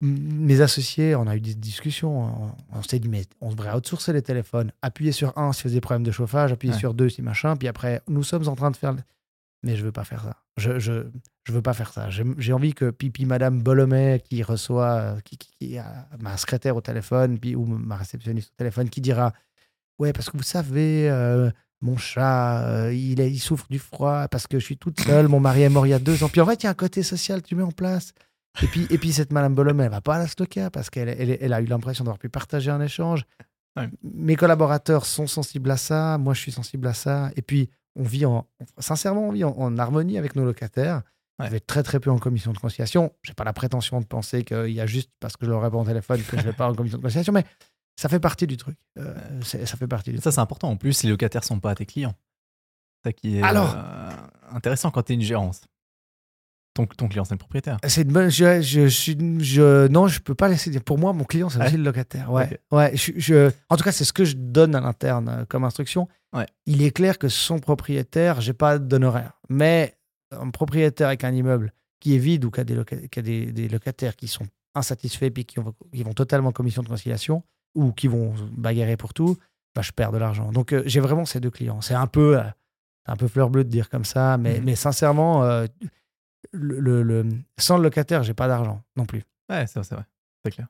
Mes associés, on a eu des discussions. On, on s'est dit, mais on devrait outsourcer les téléphones. Appuyer sur un s'il y a des problèmes de chauffage, appuyer Ouais. sur deux si machin. Puis après, nous sommes en train de faire. le- Mais je veux pas faire ça. Je, je, je veux pas faire ça. J'ai envie que Pipi Madame Bolomet, qui reçoit, qui, qui- qui a ma secrétaire au téléphone, puis, ou ma réceptionniste au téléphone, qui dira Ouais, parce que vous savez, euh, mon chat, euh, il, est- il souffre du froid parce que je suis toute seule. Mon mari est mort il y a deux ans. Puis en fait, il y a un côté social que tu mets en place. Et puis, et puis cette Madame Bolomé, elle va pas à la Stoka parce qu'elle elle, elle a eu l'impression d'avoir pu partager un échange. Ouais. Mes collaborateurs sont sensibles à ça. Moi, je suis sensible à ça. Et puis, on vit en, sincèrement, on vit en, en harmonie avec nos locataires. Ouais. Je vais très très peu en commission de conciliation. J'ai pas la prétention de penser qu'il y a juste parce que je leur réponds au téléphone que je vais pas en commission de conciliation, mais ça fait partie du truc. Euh, ça fait partie du Ça, c'est important. En plus, les locataires sont pas tes clients. C'est ça qui est Alors- euh, intéressant quand tu es une gérance. Ton, ton client, c'est le propriétaire. C'est une bonne. Je, je, non, je peux pas laisser dire. Pour moi, mon client, c'est Ouais. aussi le locataire. Ouais. Ouais. Je, en tout cas, c'est ce que je donne à l'interne euh, comme instruction. Ouais. Il est clair que son propriétaire, j'ai pas d'honoraire. Mais un propriétaire avec un immeuble qui est vide ou qui a des, loca- qui a des, des locataires qui sont insatisfaits puis qui, ont- qui vont totalement en commission de conciliation ou qui vont bagarrer pour tout, bah, je perds de l'argent. Donc, euh, j'ai vraiment ces deux clients. C'est un peu. euh, un peu fleur bleue de dire comme ça, mais, Mhm. mais sincèrement, euh, le, le- le- sans le locataire, j'ai pas d'argent non plus. Ouais, c'est c'est vrai. C'est clair.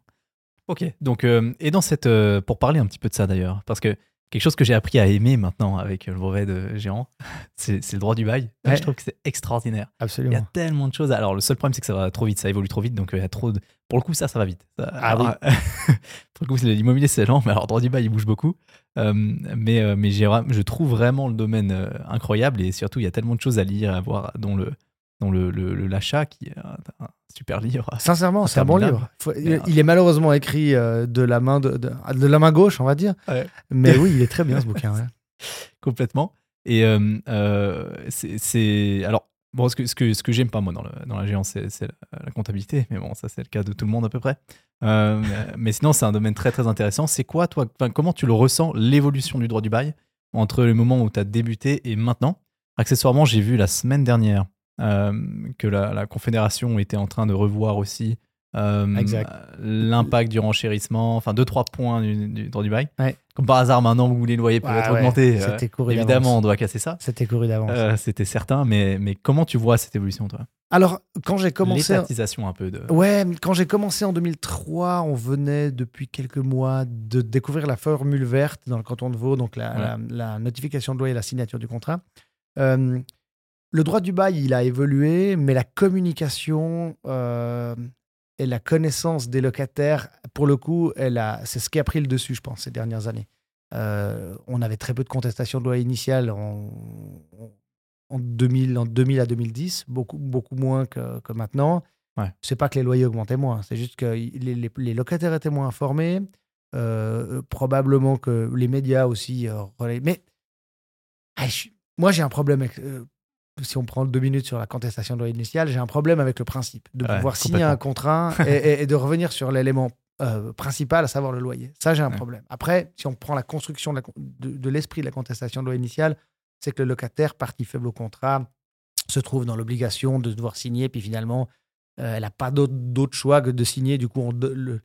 Ok. Donc, euh, et dans cette. euh, pour parler un petit peu de ça d'ailleurs, parce que quelque chose que j'ai appris à aimer maintenant avec le brevet de gérant, c'est le droit du bail. Ouais. Je trouve que c'est extraordinaire. Il y a Absolument. tellement de choses. Alors, le seul problème, c'est que ça va trop vite, ça évolue trop vite. Donc, euh, il y a trop de. Pour le coup, ça, ça va vite. Ça- Ah alors, pour le coup, l'immobilier, c'est lent, mais alors, le droit du bail, il bouge beaucoup. Euh, mais euh, mais je trouve vraiment le domaine euh, incroyable et surtout, il y a tellement de choses à lire, à voir, dont le dont le, le- le- l'achat, qui est un, un super livre. Sincèrement, c'est un bon livre. Faut- il, est malheureusement écrit euh, de la main de, de, de la main gauche, on va dire. Ouais. Mais oui, il est très bien ce bouquin. ouais. complètement. Et euh, euh, c'est-. Alors, bon, ce que, ce que, ce que j'aime pas, moi, dans, le, dans la géance, c'est la, la comptabilité. Mais bon, ça, c'est le cas de tout le monde à peu près. Euh, mais- mais sinon, c'est un domaine très, très intéressant. C'est quoi, toi Comment tu le ressens, l'évolution du droit du bail, entre le moment où tu as débuté et maintenant? Accessoirement, j'ai vu la semaine dernière euh, que la, la Confédération était en train de revoir aussi. euh, l'impact du renchérissement, enfin deux trois points du, du droit du bail. Ouais. Comme par hasard maintenant où les loyers peuvent Ouais, être ouais, augmentés, euh, C'était couru Évidemment, on doit casser ça. C'était couru d'avance. Euh, C'était certain, mais, mais comment tu vois cette évolution, toi? Alors, quand j'ai commencé. L'étatisation un peu de. Ouais, quand j'ai commencé en 2003, on venait depuis quelques mois de découvrir la formule verte dans le canton de Vaud, donc la, Ouais. la- la notification de loi et la signature du contrat. Le droit du bail, il a évolué, mais la communication euh, et la connaissance des locataires, pour le coup, c'est ce qui a pris le dessus, je pense, ces dernières années. Euh, on avait très peu de contestation de loi initiale en, en 2000, en 2000 à 2010, beaucoup, beaucoup moins que, que maintenant. Ouais. C'est pas que les loyers augmentaient moins, c'est juste que les, les- les locataires étaient moins informés. euh, probablement que les médias aussi Mais ah, je moi, j'ai un problème avec. Si on prend deux minutes sur la contestation de loi initiale, j'ai un problème avec le principe de Ouais, pouvoir signer un contrat et, et- et de revenir sur l'élément euh, principal, à savoir le loyer. Ça, j'ai un Ouais. problème. Après, si on prend la construction de con- de, de l'esprit de la contestation de loi initiale, c'est que le locataire, partie faible au contrat, se trouve dans l'obligation de devoir signer, puis finalement, euh, elle n'a pas d'autre choix que de signer. Du coup, on le-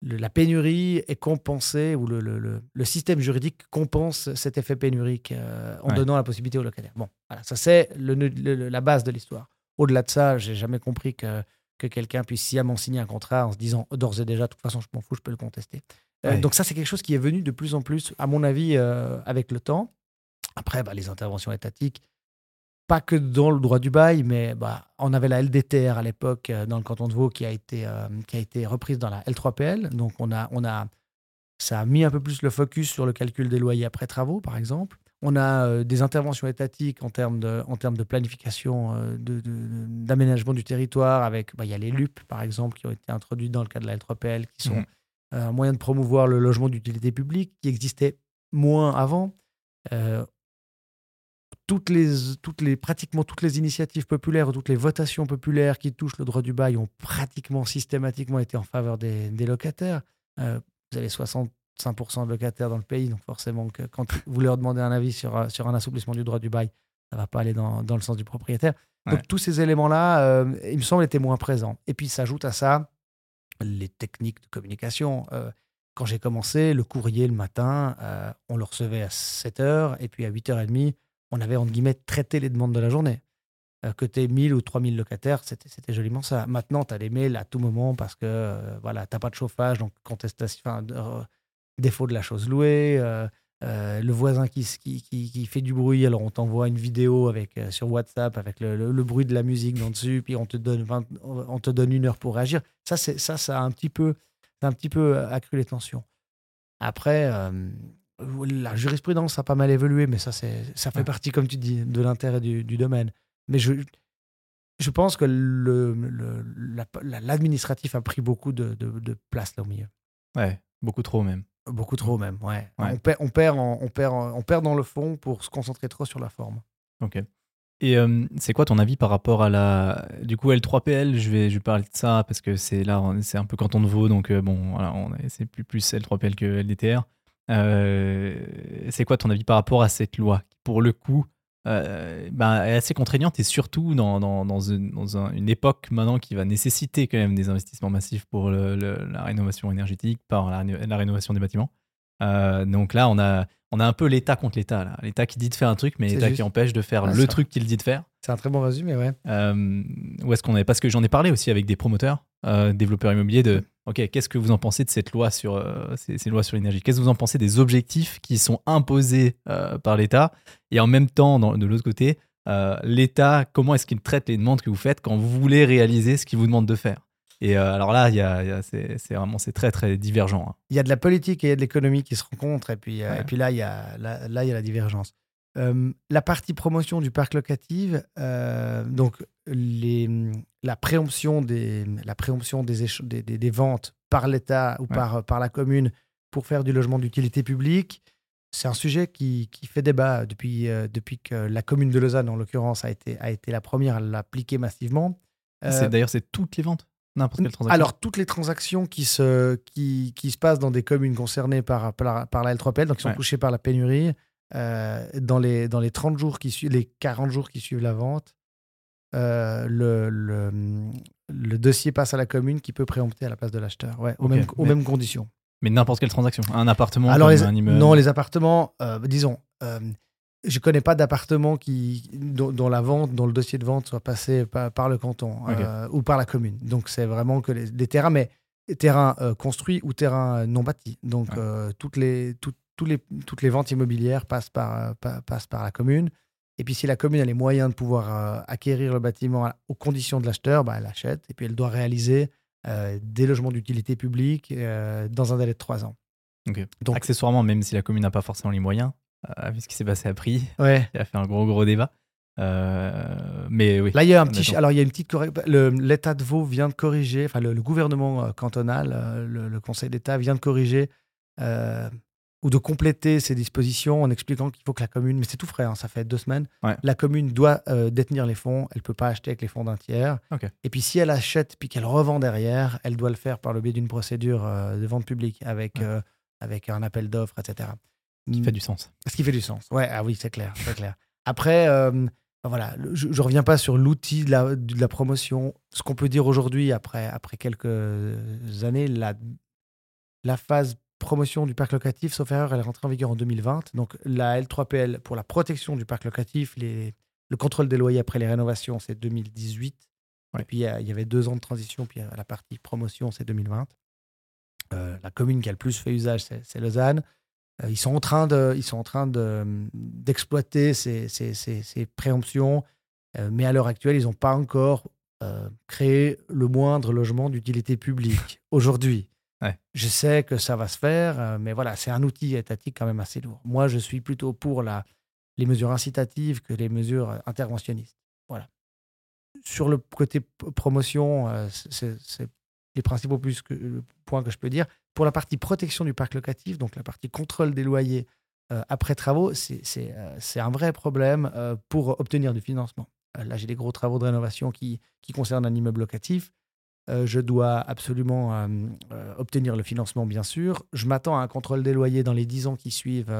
le- la pénurie est compensée, ou le, le- le- système juridique compense cet effet pénurique euh, en Ouais. donnant la possibilité au locataire. Bon, voilà, ça c'est le- le- le- la base de l'histoire. Au-delà de ça, j'ai jamais compris que, que quelqu'un puisse sciemment signer un contrat en se disant d'ores et déjà, de toute façon, je m'en fous, je peux le contester. Euh, Ouais. donc ça, c'est quelque chose qui est venu de plus en plus, à mon avis, euh, avec le temps. Après, bah, les interventions étatiques, pas que dans le droit du bail, mais bah, on avait la LDTR à l'époque euh, dans le canton de Vaud qui a été, euh, qui a été reprise dans la L3PL. Donc on a, on a, ça a mis un peu plus le focus sur le calcul des loyers après travaux, par exemple. On a euh, des interventions étatiques en termes de, en termes de planification, euh, de- de- d'aménagement du territoire. Avec, bah, il y a les LUP, par exemple, qui ont été introduits dans le cadre de la L3PL, qui sont euh, un moyen de promouvoir le logement d'utilité publique, qui existait moins avant. Euh, toutes les, toutes les, pratiquement toutes les initiatives populaires ou toutes les votations populaires qui touchent le droit du bail ont pratiquement systématiquement été en faveur des, des locataires. Euh, vous avez 65% de locataires dans le pays, donc forcément que quand vous leur demandez un avis sur, sur un assouplissement du droit du bail, ça ne va pas aller dans, dans le sens du propriétaire. Ouais. Donc tous ces éléments-là, euh, il me semble, étaient moins présents. Et puis s'ajoute à ça les techniques de communication. Euh, quand j'ai commencé, le courrier le matin, euh, on le recevait à 7h et puis à 8h30, on avait entre guillemets traité les demandes de la journée. Euh, que tu aies 1000 ou 3000 locataires, c'était joliment ça. Maintenant, tu as des mails à tout moment parce que euh, voilà, tu n'as pas de chauffage, donc contestation, enfin, défaut de la chose louée. le voisin qui, qui, fait du bruit, alors on t'envoie une vidéo avec, sur WhatsApp avec le, bruit de la musique dans dessus, puis on te donne, une heure pour réagir. Ça, ça, ça a un petit peu un petit peu euh, accru les tensions. Après, euh, la jurisprudence a pas mal évolué, mais ça, c'est, ça fait partie, comme tu dis, de l'intérêt du, domaine. Mais je, je pense que le, l'administratif a pris beaucoup de, de, place là au milieu. Ouais, beaucoup trop même. Beaucoup trop même, ouais. On, perd, on, perd on, perd, on perd dans le fond pour se concentrer trop sur la forme. Ok. Et euh, c'est quoi ton avis par rapport à la du coup L3PL Je vais je vais parler de ça parce que c'est là c'est un peu canton de Vaud donc euh, bon voilà c'est plus plus L3PL que LDTR. Euh, c'est quoi ton avis par rapport à cette loi qui pour le coup ben, est assez contraignante et surtout dans, dans, dans, une, dans une, époque maintenant qui va nécessiter quand même des investissements massifs pour la rénovation énergétique par la, la rénovation des bâtiments. donc là on a on a un peu l'État contre l'État. L'État qui dit de faire un truc, mais l'État qui empêche de faire le truc qu'il dit de faire. C'est un très bon résumé, ouais. Euh, où est-ce qu'on est? Parce que j'en ai parlé aussi avec des promoteurs, euh, développeurs immobiliers, de OK, qu'est-ce que vous en pensez de cette loi sur euh, ces, lois sur l'énergie? Qu'est-ce que vous en pensez des objectifs qui sont imposés par l'État? Et en même temps, de l'autre côté, l'État, comment est-ce qu'il traite les demandes que vous faites quand vous voulez réaliser ce qu'il vous demande de faire? Et euh, alors là, y a, c'est vraiment c'est très très divergent. Hein. Il y a de la politique et il y a de l'économies qui se rencontrent, et puis, euh, et puis là, il y a, là, il y a la divergence. Euh, la partie promotion du parc locatif, donc les, la préemption des, la préemption des, des, des, ventes par l'État ou par, par la commune pour faire du logement d'utilité publique, c'est un sujet qui, qui, fait débat depuis, depuis que la commune de Lausanne, en l'occurrence, a été, a été la première à l'appliquer massivement. D'ailleurs, c'est toutes les ventes alors, toutes les transactions qui se, qui, qui, se passent dans des communes concernées par, par, la, L3PL, donc qui sont touchées par la pénurie, euh, dans, les, dans les 30 jours qui suivent, les 40 jours qui suivent la vente, euh, le, le, le, dossier passe à la commune qui peut préempter à la place de l'acheteur, ouais, aux, mêmes, aux mêmes conditions. Mais n'importe quelle transaction, un appartement, Alors un immeuble. Non, les appartements, euh, disons, je connais pas d'appartement qui dont, la vente, dont le dossier de vente soit passé par, le canton euh, ou par la commune. Donc c'est vraiment que les, terrains, mais terrains euh, construits ou terrains non bâtis. Donc euh, toutes les les toutes les ventes immobilières passent par passent par la commune. Et puis si la commune a les moyens de pouvoir acquérir le bâtiment aux conditions de l'acheteur, bah, elle achète et puis elle doit réaliser des logements d'utilité publique dans un délai de trois ans. Donc, Accessoirement, même si la commune n'a pas forcément les moyens, euh, vu ce qui s'est passé à Prix. Ouais. Il a fait un gros, gros débat. Euh, mais oui. Là, il y a un petit. Alors, il y a une petite L'État de Vaud vient de corriger, enfin, le, gouvernement euh, cantonal, le, Conseil d'État vient de corriger ou de compléter ces dispositions en expliquant qu'il faut que la commune, mais c'est tout frais, hein, ça fait deux semaines, la commune doit détenir les fonds, elle ne peut pas acheter avec les fonds d'un tiers. Et puis si elle achète puis qu'elle revend derrière, elle doit le faire par le biais d'une procédure de vente publique avec, avec un appel d'offres, etc. Ce qui fait du sens. Ce qui fait du sens. Ouais, ah oui, c'est clair, c'est clair. Après, euh, voilà, je, ne reviens pas sur l'outil de la, de la, promotion. Ce qu'on peut dire aujourd'hui, après, après quelques années, la, la phase promotion du parc locatif, sauf erreur, elle est rentrée en vigueur en 2020. Donc la L3PL pour la protection du parc locatif, les, le contrôle des loyers après les rénovations, c'est 2018. Et puis il y, avait deux ans de transition, puis la partie promotion, c'est 2020. Euh, la commune qui a le plus fait usage, c'est Lausanne. Euh, ils sont en train de, ils sont en train de, d'exploiter ces, ces, ces, préemptions, euh, mais à l'heure actuelle, ils n'ont pas encore euh, créé le moindre logement d'utilité publique aujourd'hui. Je sais que ça va se faire, mais voilà, c'est un outil étatique quand même assez lourd. Moi, je suis plutôt pour la, les mesures incitatives que les mesures interventionnistes. Voilà. Sur le côté promotion, c'est les principaux points que je peux dire. Pour la partie protection du parc locatif, donc la partie contrôle des loyers euh, après travaux, c'est euh, un vrai problème euh, pour obtenir du financement. là, j'ai des gros travaux de rénovation qui concernent un immeuble locatif. Je dois absolument obtenir le financement, bien sûr. Je m'attends à un contrôle des loyers dans les 10 ans qui suivent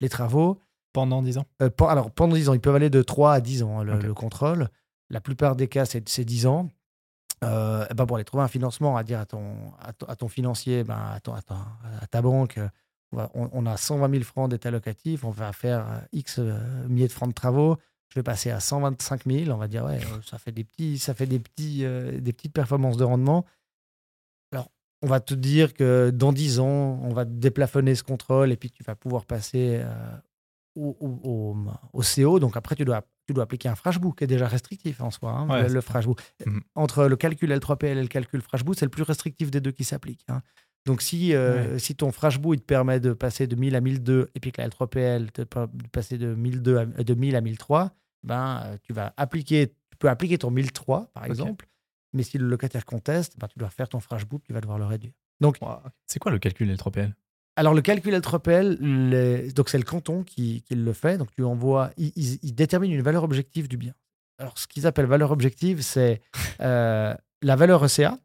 les travaux. Pendant 10 ans? Alors, pendant 10 ans, ils peuvent aller de 3 à 10 ans, le, le contrôle. La plupart des cas, c'est 10 ans. euh, eh ben pour aller trouver un financement, à dire à ton, à ton, à ton financier, ben à, ton- à ta banque, euh, on, on- a 120 000 francs d'état locatif, on va faire euh, X euh, milliers de francs de travaux, je vais passer à 125 000, on va dire, ouais, euh, ça fait des, petits, ça fait des, petits, euh, des petites performances de rendement. Alors, on va te dire que dans 10 ans, on va déplafonner ce contrôle et puis tu vas pouvoir passer euh, au, au- au- au CO. Donc après, tu dois, tu dois appliquer un frashbook qui est déjà restrictif en soi, hein, Ouais, le, le frashbook. Mhm. Entre le calcul L3PL et le calcul frashbook, c'est le plus restrictif des deux qui s'applique. hein. Donc si, euh, si ton frashbook il te permet de passer de 1000 à 1002 et puis que la L3PL te permet de passer de 1002 à, de 1000 à 1003, ben, euh, tu vas appliquer, tu peux appliquer ton 1003 par exemple. Mais si le locataire conteste, ben, tu dois faire ton frashbook, tu vas devoir le réduire. Donc C'est quoi le calcul L3PL alors, le calcul L3PL, les- donc c'est le canton qui, qui le fait. Donc, tu envoies, il, il- il détermine une valeur objective du bien. Alors, ce qu'ils appellent valeur objective, c'est euh, la valeur ECA,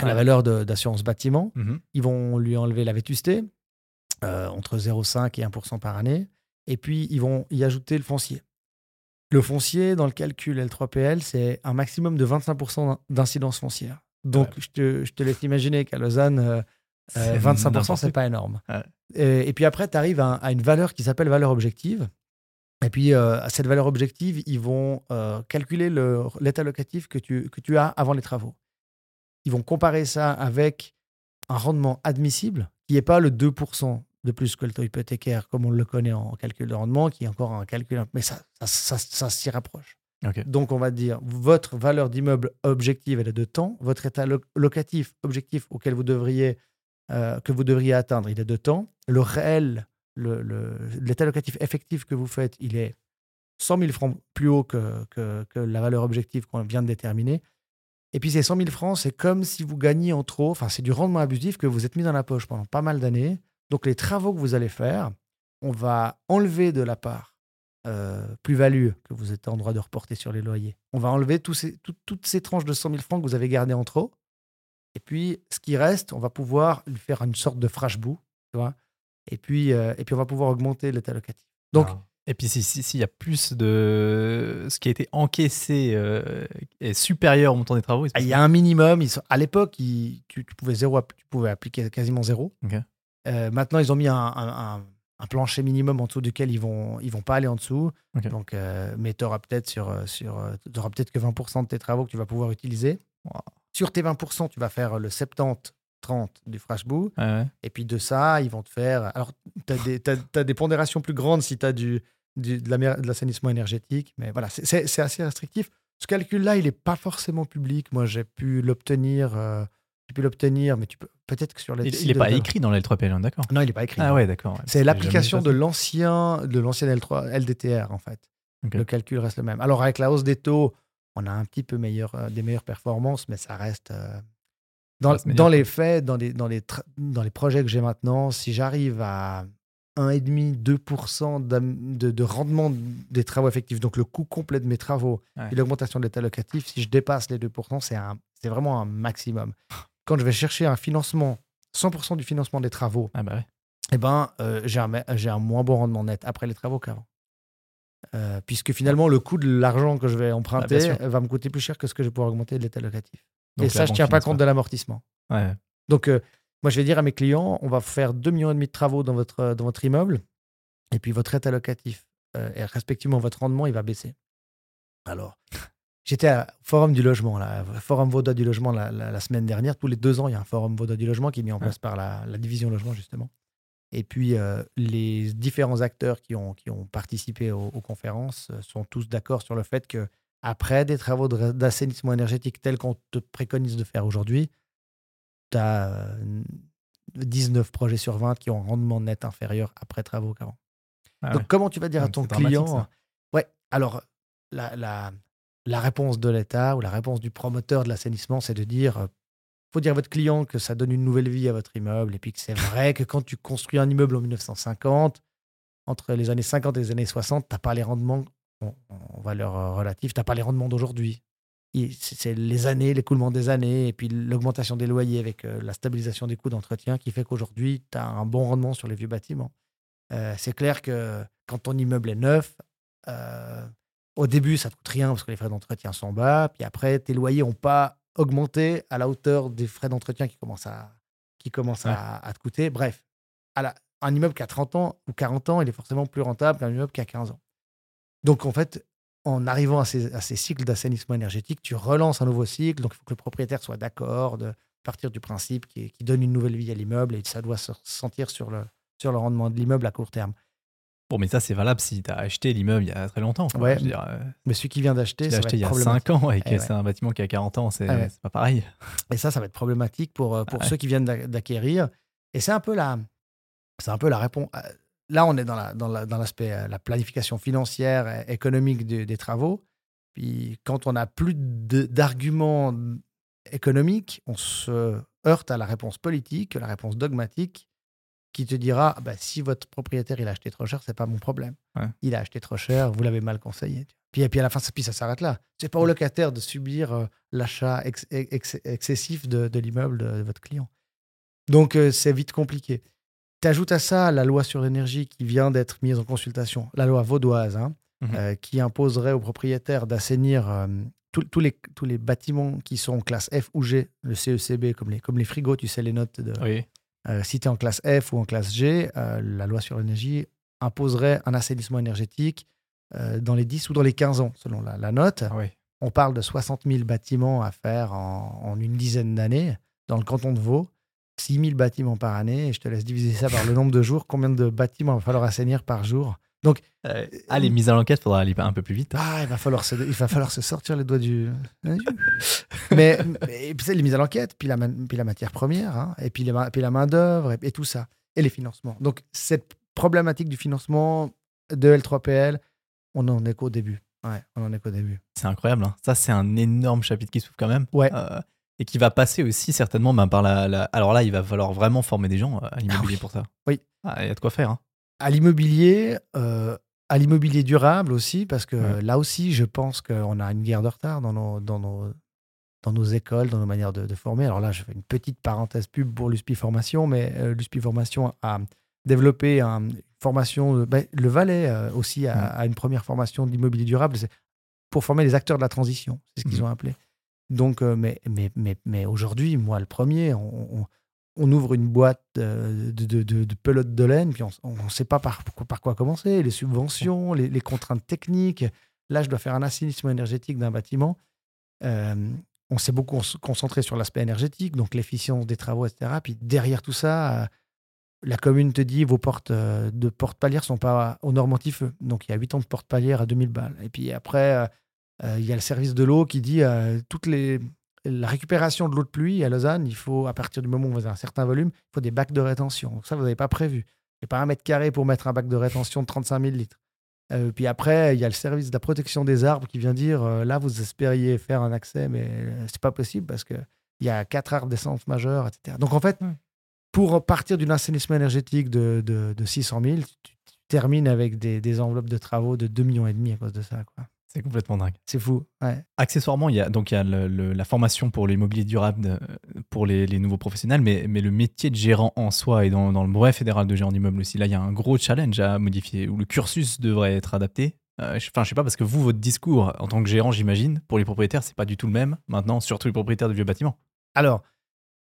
la Ouais. valeur d'assurance bâtiment. Mhm. Ils vont lui enlever la vétusté, euh, entre 0,5 et 1% par année. Et puis, ils vont y ajouter le foncier. Le foncier, dans le calcul L3PL, c'est un maximum de 25% d'incidence foncière. Donc, Ouais. je, te, je te laisse imaginer qu'à Lausanne, euh, euh, C'est 25%, pas énorme. Ouais. Et, et puis après, tu arrives à, à une valeur qui s'appelle valeur objective. Et puis, euh, à cette valeur objective, ils vont calculer le- l'état locatif que tu, que tu as avant les travaux. Ils vont comparer ça avec un rendement admissible, qui n'est pas le 2% de plus que le taux hypothécaire, comme on le connaît en calcul de rendement, qui est encore un calcul, mais ça, ça, ça, ça s'y rapproche. Donc, on va dire, votre valeur d'immeuble objective, elle est de temps. Votre état lo- locatif objectif auquel vous devriez, euh, que vous devriez atteindre, il est de temps. Le réel, le- le- l'état locatif effectif que vous faites, il est 100 000 francs plus haut que, que, que la valeur objective qu'on vient de déterminer. Et puis, ces 100 000 francs, c'est comme si vous gagniez en trop. Enfin, c'est du rendement abusif que vous êtes mis dans la poche pendant pas mal d'années. Donc, les travaux que vous allez faire, on va enlever de la part euh, plus-value que vous êtes en droit de reporter sur les loyers. On va enlever ces, tout- toutes ces tranches de 100 000 francs que vous avez gardées en trop. Et puis, ce qui reste, on va pouvoir lui faire une sorte de vois. Et puis, euh, et puis, on va pouvoir augmenter l'état locatif. Donc, Ah. Et puis, s'il si, s'il y a plus de. Ce qui a été encaissé euh, est supérieur au montant des travaux, il Ah, y a un minimum. Ils sont- à l'époque, ils- tu, tu pouvais zéro, tu pouvais appliquer quasiment zéro. Euh, maintenant, ils ont mis un, un- un- un plancher minimum en dessous duquel ils vont, ils vont pas aller en dessous. Donc, euh, mais tu auras peut-être sur, euh, sur, euh, peut-être que 20% de tes travaux que tu vas pouvoir utiliser. Wow. Sur tes 20%, tu vas faire le 70-30 du frashbook. Ouais, ouais. Et puis de ça, ils vont te faire. Alors, tu as t'as- t'as des pondérations plus grandes si tu as du, du- de la l'assainissement énergétique. Mais voilà, c'est- assez restrictif. Ce calcul-là, il n'est pas forcément public. Moi, j'ai pu l'obtenir. euh, j'ai pu l'obtenir, mais tu peux peut-être que sur les. Il n'est pas de- écrit dans le L3PL, hein, d'accord? Non, il n'est pas écrit. Ah ouais, d'accord. ouais. C'est l'application de l'ancien de l'ancien L3 LDTR en fait. Le calcul reste le même. Alors avec la hausse des taux, on a un petit peu meilleur, euh, des meilleures performances, mais ça reste euh, dans, dans les faits, dans les dans les dans les projets que j'ai maintenant, si j'arrive à 1,5 2% d'am- de, de rendement des travaux effectifs, donc le coût complet de mes travaux Ouais. et l'augmentation de l'état locatif, si je dépasse les 2%, c'est un c'est vraiment un maximum. Quand je vais chercher un financement 100% du financement des travaux Ah bah ouais. eh ben, euh, j'ai un, un moins bon rendement net après les travaux qu'avant. Euh, puisque finalement, le coût de l'argent que je vais emprunter Ah, va me coûter plus cher que ce que je vais pouvoir augmenter de l'état locatif. Donc et ça, je banque tiens pas compte de l'amortissement. Ouais. Donc, euh, moi, je vais dire à mes clients, on va faire 2,5 millions et demi de travaux dans votre, dans votre immeuble, et puis votre état locatif, euh, et respectivement votre rendement, il va baisser. Alors, j'étais à Forum du logement, là, Forum Vaudois du logement la, la- la semaine dernière. Tous les deux ans, il y a un Forum Vaudois du logement qui est mis en place par la, la division logement, justement. Et puis, euh, les différents acteurs qui ont, qui ont participé aux, aux conférences euh, sont tous d'accord sur le fait que après des travaux d'assainissement énergétique tels qu'on te préconise de faire aujourd'hui, tu as 19 projets sur 20 qui ont un rendement net inférieur après travaux qu'avant. Ah Donc, ouais. comment tu vas dire à ton client. Ouais, alors, la, la, la réponse de l'État ou la réponse du promoteur de l'assainissement, c'est de dire euh, faut dire à votre client que ça donne une nouvelle vie à votre immeuble et puis que c'est vrai que quand tu construis un immeuble en 1950, entre les années 50 et les années 60, tu n'as pas les rendements en, en valeur euh, relative, tu n'as pas les rendements d'aujourd'hui. C'est les années, l'écoulement des années et puis l'augmentation des loyers avec euh, la stabilisation des coûts d'entretien qui fait qu'aujourd'hui, tu as un bon rendement sur les vieux bâtiments. Euh, c'est clair que quand ton immeuble est neuf, euh, au début, ça ne te coûte rien parce que les frais d'entretien sont bas. Puis après, tes loyers n'ont pas augmenter à la hauteur des frais d'entretien qui commencent à, qui commencent à, à te coûter. Bref, à la, un immeuble qui a 30 ans ou 40 ans, il est forcément plus rentable qu'un immeuble qui a 15 ans. Donc, en fait, en arrivant à ces, à ces cycles d'assainissement énergétique, tu relances un nouveau cycle. Donc, il faut que le propriétaire soit d'accord de partir du principe qui, qui donne une nouvelle vie à l'immeuble et ça doit se sentir sur le, sur le rendement de l'immeuble à court terme. Bon, mais ça, c'est valable si tu as acheté l'immeuble il y a très longtemps. quoi. Ouais, dire, euh, Mais celui qui vient d'acheter, ça va acheté il y a problématique. 5 ans et que Eh ouais. c'est un bâtiment qui a 40 ans, c'est Ah ouais. c'est pas pareil. Et ça, ça va être problématique pour, euh, pour ceux qui viennent d'a- d'acquérir. Et c'est un peu la, c'est un peu la réponse. Euh, Là, on est dans la, dans la- dans l'aspect euh, la planification financière et économique de- des travaux. Puis quand on n'a plus de- d'arguments économiques, on se heurte à la réponse politique, la réponse dogmatique, qui te dira ah bah, si votre propriétaire il a acheté trop cher, c'est pas mon problème. Ouais. Il a acheté trop cher, vous l'avez mal conseillé. Puis, et puis à la fin, ça, puis ça s'arrête là. C'est pas au locataire de subir euh, l'achat ex- ex- excessif de, de l'immeuble de, votre client. Donc euh, c'est vite compliqué. T'ajoutes à ça la loi sur l'énergie qui vient d'être mise en consultation, la loi vaudoise, hein, Mhm. euh, qui imposerait aux propriétaires d'assainir euh, tous- les, tous les bâtiments qui sont en classe F ou G, le CECB, comme les, comme les frigos, tu sais, les notes de, Oui. euh, si tu es en classe F ou en classe G, la loi sur l'énergie imposerait un assainissement énergétique dans les 10 ou dans les 15 ans, selon la, la note. Ah oui. On parle de 60 000 bâtiments à faire en, en une dizaine d'années dans le canton de Vaud. 6 000 bâtiments par année. Et je te laisse diviser ça par le nombre de jours. Combien de bâtiments il va falloir assainir par jour Euh, ah, les mises à l'enquête, faudra aller un peu plus vite. hein. Ah, il va falloir se, il va falloir se sortir les doigts du. mais, mais- puis c'est les mises à l'enquête, puis la, man- puis la matière première, hein, et puis, les ma- puis la main-d'œuvre, et, et tout ça. Et les financements. Donc, cette problématique du financement de L3PL, on en est qu'au début. Ouais, on en est qu'au début. C'est incroyable. hein. Ça, c'est un énorme chapitre qui s'ouvre quand même. Ouais. Euh, et qui va passer aussi certainement ben, par la, la- Alors là, il va falloir vraiment former des gens euh, à l'immobilier oui. pour ça. Oui. Ah, Il y a de quoi faire. hein. À l'immobilier, euh, à l'immobilier durable aussi, parce que Ouais. là aussi, je pense qu'on a une guerre de retard dans nos, dans nos, dans nos écoles, dans nos manières de, de former. Alors là, je fais une petite parenthèse pub pour l'USPI Formation, mais euh, l'USPI Formation a développé un- une formation, ben, le Valais euh, aussi a, Ouais. a une première formation d'immobilier durable, pour former les acteurs de la transition, c'est ce qu'ils Mhm. ont appelé. Donc, euh, mais, mais, mais, mais aujourd'hui, moi, le premier, on, on- on ouvre une boîte euh, de, de, de, de pelote de laine, puis on ne sait pas par, par quoi commencer, les subventions, les, les contraintes techniques. Là, je dois faire un assainissement énergétique d'un bâtiment. Euh, on s'est beaucoup concentré sur l'aspect énergétique, donc l'efficience des travaux, etc. Puis derrière tout ça, la commune te dit vos portes de porte-palières sont pas aux normes anti-feu. Donc il y a 8 ans de porte-palières à 2000 balles. Et puis après, il y a le service de l'eau qui dit euh, toutes les la récupération de l'eau de pluie à Lausanne, il faut, à partir du moment où vous avez un certain volume, il faut des bacs de rétention. Donc ça, vous n'avez pas prévu. Il n'y a pas un mètre carré pour mettre un bac de rétention de 35 000 litres. Euh, puis après, il y a le service de la protection des arbres qui vient dire euh, là, vous espériez faire un accès, mais euh, c'est pas possible parce qu'il y a quatre arbres d'essence majeure, etc. Donc en fait, pour partir d'un assainissement énergétique de, de, de 600 000, tu, tu termines avec des, des enveloppes de travaux de 2,5 millions et demi à cause de ça. quoi. C'est complètement dingue. C'est fou. Ouais. Accessoirement, il y a donc il y a le- le- la formation pour l'immobilier durable pour les, les nouveaux professionnels, mais, mais le métier de gérant en soi et dans, dans le brevet fédéral de gérant d'immeuble aussi, là, il y a un gros challenge à modifier où le cursus devrait être adapté. Euh, je- Enfin, je sais pas, parce que vous, votre discours en tant que gérant, j'imagine, pour les propriétaires, c'est pas du tout le même maintenant, surtout les propriétaires de vieux bâtiments. Alors,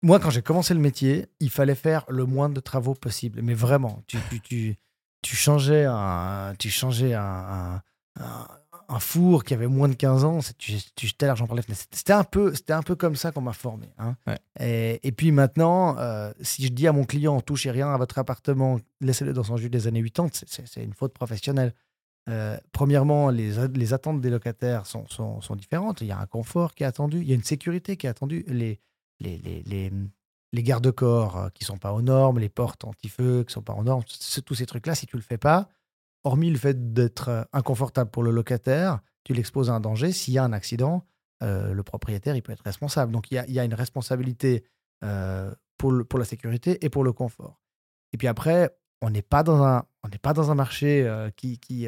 moi, quand j'ai commencé le métier, il fallait faire le moins de travaux possible. Mais vraiment, tu, tu, tu, tu changeais un, tu changeais un, un, un- un four qui avait moins de 15 ans, tu, tu jetais l'argent par les fenêtres. C'était un peu, c'était un peu comme ça qu'on m'a formé. hein. Ouais. Et, et puis maintenant, euh, si je dis à mon client, touchez rien à votre appartement, laissez-le dans son jus des années 80, c'est- une faute professionnelle. Euh, premièrement, les, les attentes des locataires sont, sont, sont différentes. Il y a un confort qui est attendu, il y a une sécurité qui est attendue. Les, les, les, les, les garde-corps euh, qui sont pas aux normes, les portes anti-feu qui sont pas aux normes, tous ces trucs-là, si tu le fais pas, hormis le fait d'être euh, inconfortable pour le locataire, tu l'exposes à un danger. S'il y a un accident, euh, le propriétaire, il peut être responsable. Donc, il y a, il y a une responsabilité euh, pour, le- pour la sécurité et pour le confort. Et puis après, on n'est pas dans un, on pas dans un marché euh, qui, qui,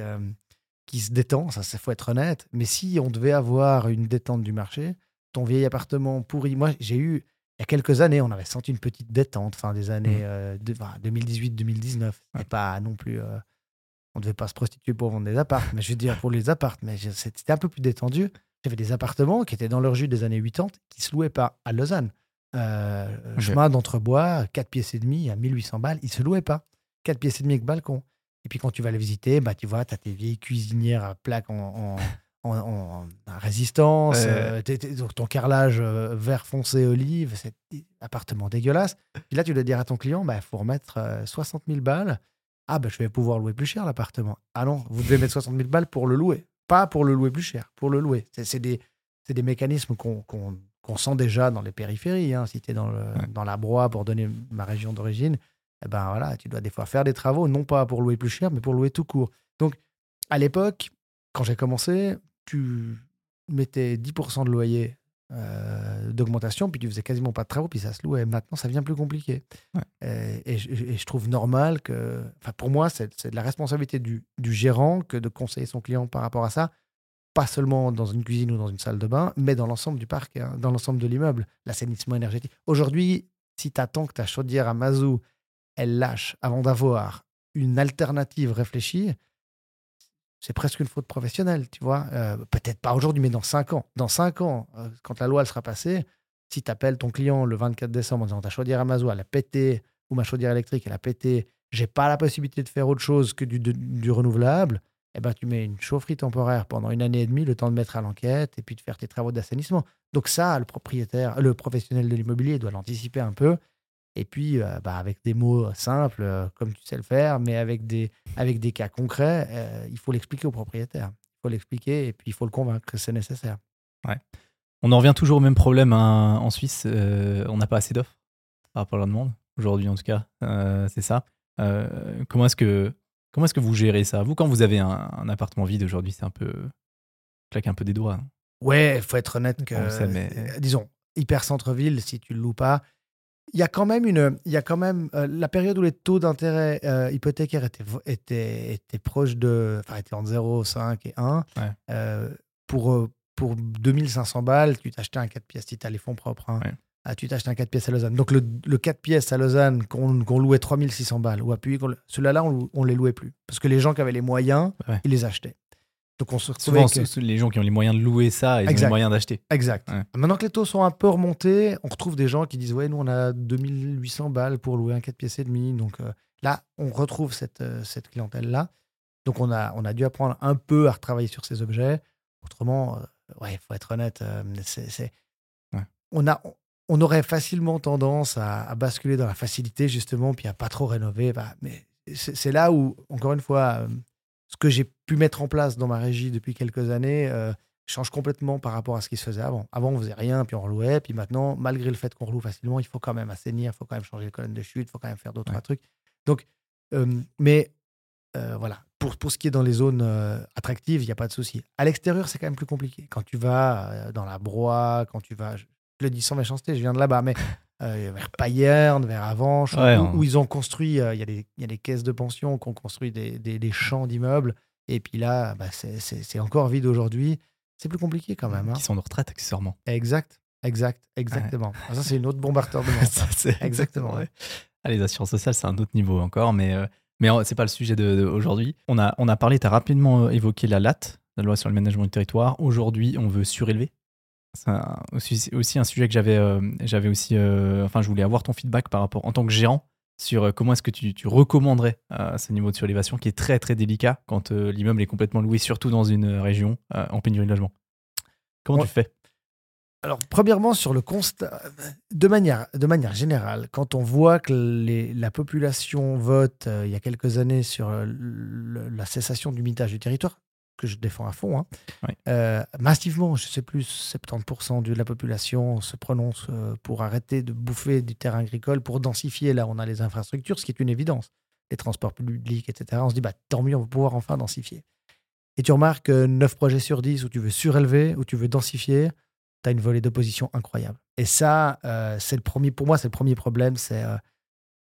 qui se détend, ça, il faut être honnête. Mais si on devait avoir une détente du marché, ton vieil appartement pourri, moi, j'ai eu, il y a quelques années, on avait senti une petite détente, fin des années euh, de- enfin, 2018-2019. C'était pas non plus. Euh, on ne devait pas se prostituer pour vendre des appartes, mais je veux dire pour les appartes, mais c'était un peu plus détendu. J'avais des appartements qui étaient dans leur jus des années 80 qui se louaient pas à Lausanne. Euh, Ok. Chemin d'Entrebois, 4 pièces et demi à 1800 balles, ils se louaient pas. 4 pièces et demi avec balcon. Et puis quand tu vas les visiter, bah, tu vois, tu as tes vieilles cuisinières à plaques en, en, en- en- en résistance, euh, ton carrelage euh, vert foncé olive, c'est des appartements dégueulasses. Puis là, tu dois dire à ton client, il bah, faut remettre euh, 60 000 balles. Ah, bah, je vais pouvoir louer plus cher l'appartement. Ah non, vous devez mettre 60 000 balles pour le louer. Pas pour le louer plus cher, pour le louer. C'est des, des mécanismes qu'on sent déjà dans les périphéries. hein. Si tu es dans, le, Ouais. dans la Broye, pour donner ma région d'origine, eh ben voilà, tu dois des fois faire des travaux, non pas pour louer plus cher, mais pour louer tout court. Donc, à l'époque, quand j'ai commencé, tu mettais 10% de loyer euh, d'augmentation, puis tu faisais quasiment pas de travaux, puis ça se louait. Maintenant, ça devient plus compliqué. Ouais. Et, je, et je trouve normal que, enfin, pour moi, c'est de la responsabilité du, du gérant que de conseiller son client par rapport à ça, pas seulement dans une cuisine ou dans une salle de bain, mais dans l'ensemble du parc, hein, dans l'ensemble de l'immeuble, l'assainissement énergétique. Aujourd'hui, si tu attends que ta chaudière à mazout, elle lâche avant d'avoir une alternative réfléchie, c'est presque une faute professionnelle, tu vois. Euh, Peut-être pas aujourd'hui, mais dans 5 ans. Dans 5 ans, euh, quand la loi elle sera passée, si tu appelles ton client le 24 décembre en disant ta chaudière à mazout, elle a pété, ou ma chaudière électrique, elle a pété, j'ai pas la possibilité de faire autre chose que du renouvelable, eh ben, tu mets une chaufferie temporaire pendant une année et demie, le temps de mettre à l'enquête et puis de faire tes travaux d'assainissement. Donc ça, le propriétaire, le professionnel de l'immobilier doit l'anticiper un peu. Et puis, euh, bah, avec des mots simples, euh, comme tu sais le faire, mais avec des, avec des cas concrets, euh, il faut l'expliquer au propriétaire. Il faut l'expliquer et puis il faut le convaincre que c'est nécessaire. On en revient toujours au même problème hein, en Suisse. on n'a pas assez d'offres par rapport à la demande, aujourd'hui en tout cas. C'est ça. Comment est-ce que comment est-ce que vous gérez ça? Vous, quand vous avez un, un appartement vide aujourd'hui, c'est un peu claque un peu des doigts. hein. Ouais, il faut être honnête que, mais- disons, hyper centre-ville, si tu le loues pas, il y a quand même une, il y a quand même euh, la période où les taux d'intérêt euh, hypothécaires étaient, étaient, étaient proches de, enfin, étaient entre 0, 5 et 1. Ouais. euh, pour, euh, pour 2500 balles, tu t'achetais un 4 pièces si tu as les fonds propres. hein. Ouais. Ah, tu t'achetais un 4 pièces à Lausanne. Donc, le, le 4 pièces à Lausanne qu'on qu'on louait 3600 balles, ou appuyé, ceux-là, on, on les louait plus. Parce que les gens qui avaient les moyens, Ouais. ils les achetaient. Donc, on se Souvent, avec- ce- les gens qui ont les moyens de louer ça, ont Exact. les moyens d'acheter. Exact. Ouais. Maintenant que les taux sont un peu remontés, on retrouve des gens qui disent Ouais, nous, on a 2800 balles pour louer un 4 pièces et demi. Donc euh, là, on retrouve cette, euh, cette clientèle-là. Donc on a, on a dû apprendre un peu à retravailler sur ces objets. Autrement, euh, ouais, il faut être honnête, euh, c'est, c'est- Ouais. on, a, on aurait facilement tendance à, à basculer dans la facilité, justement, puis à pas trop rénover. Bah, mais c'est, là où, encore une fois, euh, ce que j'ai pu mettre en place dans ma régie depuis quelques années euh, change complètement par rapport à ce qui se faisait avant. Avant, on faisait rien, puis on relouait. Puis maintenant, malgré le fait qu'on reloue facilement, il faut quand même assainir, il faut quand même changer les colonnes de chute, il faut quand même faire d'autres Ouais. trucs. Donc, euh, mais euh, voilà, pour, pour ce qui est dans les zones attractives, il n'y a pas de souci. À l'extérieur, c'est quand même plus compliqué. Quand tu vas dans la Broye, quand tu vas, je le dis sans méchanceté, je viens de là-bas, mais euh, vers Payerne, vers Avanches, Ouais, où, on- où ils ont construit, euh, il y, a des- il y a des caisses de pension qui ont construit des, des- des champs d'immeubles. Et puis là, bah, c'est- encore vide aujourd'hui. C'est plus compliqué quand même. hein. Qui sont de retraite, accessoirement. Exact, exact, exactement. Ah, Ça, c'est une autre c'est Exactement, ouais. Ah, les assurances sociales, c'est un autre niveau encore, mais, euh, mais euh, c'est pas le sujet de, de aujourd'hui. On a, on a parlé, tu as rapidement euh, évoqué la LAT, la loi sur le management du territoire. Aujourd'hui, on veut surélever. C'est aussi, aussi un sujet que j'avais euh, j'avais aussi. euh, enfin, je voulais avoir ton feedback par rapport, en tant que gérant, sur euh, comment est-ce que tu, tu recommanderais ce niveau de surélévation qui est très très délicat quand l'immeuble est complètement loué, surtout dans une région en pénurie de logement. Comment Ouais. tu fais? Alors, premièrement, sur le constat, de manière, de manière générale, quand on voit que les- la population vote euh, il y a quelques années sur le- la cessation du mitage du territoire, que je défends à fond, hein, Ouais. euh, massivement, je sais plus, 70% de la population se prononce euh, pour arrêter de bouffer du terrain agricole, pour densifier là on a les infrastructures, ce qui est une évidence. Les transports publics, etc. On se dit, bah, tant mieux, on va pouvoir enfin densifier. Et tu remarques que 9 projets sur 10 où tu veux surélever, où tu veux densifier, tu as une volée d'opposition incroyable. Et ça, euh, c'est le premier, pour moi, c'est le premier problème. C'est, euh,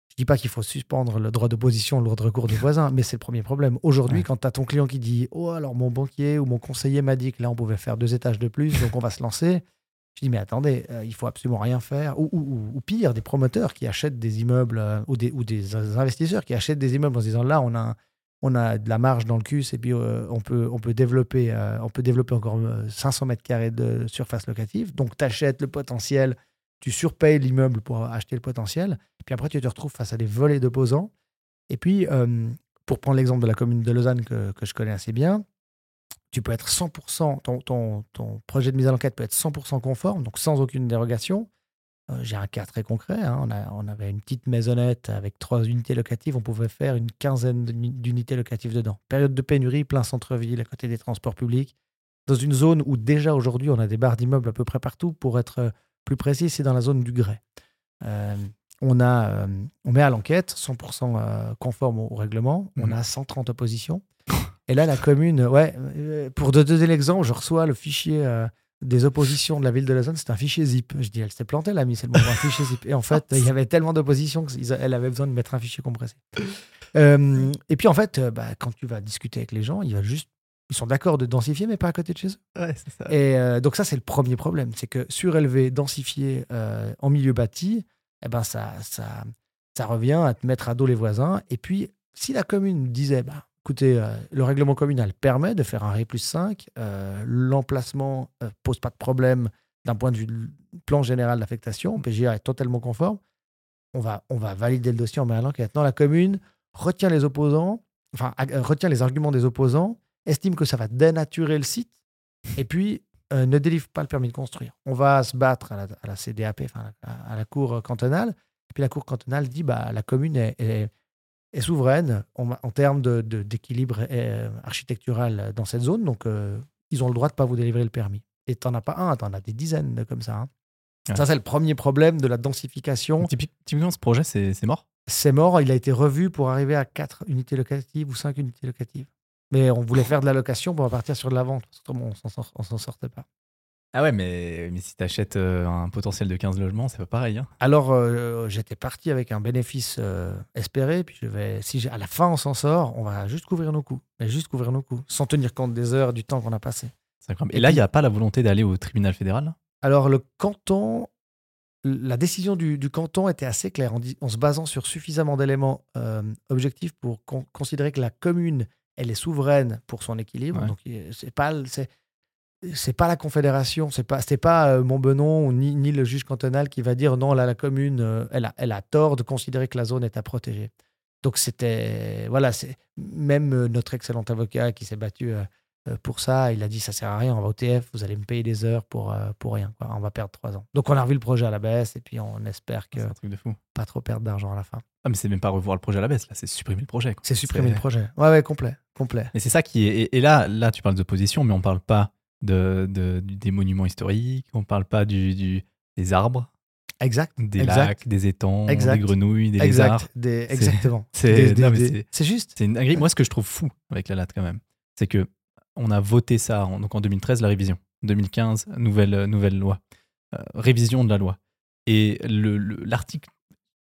je dis pas qu'il faut suspendre le droit d'opposition, le droit de recours des voisins, mais c'est le premier problème. Aujourd'hui, Ouais. quand tu as ton client qui dit Oh, alors mon banquier ou mon conseiller m'a dit que là, on pouvait faire deux étages de plus, donc on va se lancer. Je dis, mais attendez, euh, il faut absolument rien faire. Ou, ou- ou- ou pire, des promoteurs qui achètent des immeubles euh, ou, des, ou des investisseurs qui achètent des immeubles en se disant là, on a un, on a de la marge dans le cul, et puis euh, on, peut, on, peut développer, euh, on peut développer encore 500 mètres carrés de surface locative. Donc, tu achètes le potentiel, tu surpayes l'immeuble pour acheter le potentiel, puis après, tu te retrouves face à des volets d'opposants. Et puis, pour prendre l'exemple de la commune de Lausanne que, je connais assez bien, tu peux être 100%, ton, projet de mise à l'enquête peut être 100% conforme, donc sans aucune dérogation. Euh, j'ai un cas très concret. Hein. On, on, avait une petite maisonnette avec trois unités locatives. On pouvait faire une quinzaine d'unités locatives dedans. Période de pénurie, plein centre-ville, à côté des transports publics. Dans une zone où déjà aujourd'hui, on a des barres d'immeubles à peu près partout. Pour être euh, plus précis, c'est dans la zone du Grès. Euh, on, a, on met à l'enquête 100% conforme au, règlement. On mmh. a 130 oppositions. Et là, la commune, ouais, pour te donner l'exemple, je reçois le fichier des oppositions de la ville de Lausanne, c'était un fichier zip. Je dis, elle s'est plantée, l'ami, c'est le bon un fichier zip. Et en fait, il y avait tellement d'oppositions qu'elle avait besoin de mettre un fichier compressé. Euh, et puis, en fait, euh, bah, quand tu vas discuter avec les gens, ils, juste, ils sont d'accord de densifier, mais pas à côté de chez eux. Ouais, ça. Et euh, donc, ça, c'est le premier problème. C'est que surélever, densifier en milieu bâti, eh ben, ça, ça, ça revient à te mettre à dos les voisins. Et puis, si la commune disait, bah, écoutez, euh, le règlement communal permet de faire un Ré plus 5. Euh, l'emplacement ne euh, pose pas de problème d'un point de vue plan général d'affectation. PGA est totalement conforme. On va, on va valider le dossier en met à l'enquête. Non, la commune retient les opposants, enfin, retient les arguments des opposants, estime que ça va dénaturer le site, et puis ne délivre pas le permis de construire. On va se battre à la, CDAP, enfin, à, la cour cantonale, et puis la cour cantonale dit bah, la commune est est souveraine en, termes d'équilibre de, euh, architectural dans cette zone. Donc, euh, ils ont le droit de ne pas vous délivrer le permis. Et tu n'en as pas un, tu en as des dizaines comme ça. Hein. Ça, c'est le premier problème de la densification. Typiquement, ce projet, c'est mort? C'est mort. Il a été revu pour arriver à 4 unités locatives ou 5 unités locatives. Mais on voulait faire de la location pour partir sur de la vente. Autrement, on s'en sortait pas. Ah ouais, mais, mais si tu achètes euh, un potentiel de 15 logements, c'est pas pareil. Hein. Alors, euh, j'étais parti avec un bénéfice euh, espéré, puis je vais, si à la fin on s'en sort, on va juste couvrir nos coûts, mais juste couvrir nos coûts, sans tenir compte des heures, du temps qu'on a passé. Et, là, il n'y a pas la volonté d'aller au tribunal fédéral Alors, le canton, la décision du, canton était assez claire, en, se basant sur suffisamment d'éléments objectifs pour considérer que la commune, elle est souveraine pour son équilibre. Donc, c'est pas, c'est c'est pas la Confédération, c'est pas, c'est pas euh, Montbenon ni, ni le juge cantonal qui va dire non, là, la commune, euh, elle, a, elle a tort de considérer que la zone est à protéger. Donc c'était, voilà, c'est même euh, notre excellent avocat qui s'est battu pour ça, il a dit ça sert à rien, on va au TF, vous allez me payer des heures pour, pour rien, quoi. on va perdre trois ans. Donc on a revu le projet à la baisse et puis on espère que truc de fou. pas trop perdre d'argent à la fin. Ah mais c'est même pas revoir le projet à la baisse, là c'est supprimer le projet. C'est supprimer le projet. Ouais ouais complet, complet. Et c'est ça qui est, et, là là tu parles d'opposition mais on parle pas de, de, des monuments historiques, on parle pas du, des arbres. Exact. Des lacs, des étangs, des grenouilles, des lézards. Des, exactement. C'est juste. C'est une Moi, ce que je trouve fou avec la latte, quand même, c'est que on a voté ça en, donc en 2013, la révision. 2015, nouvelle, nouvelle loi. Euh, révision de la loi. Et l'article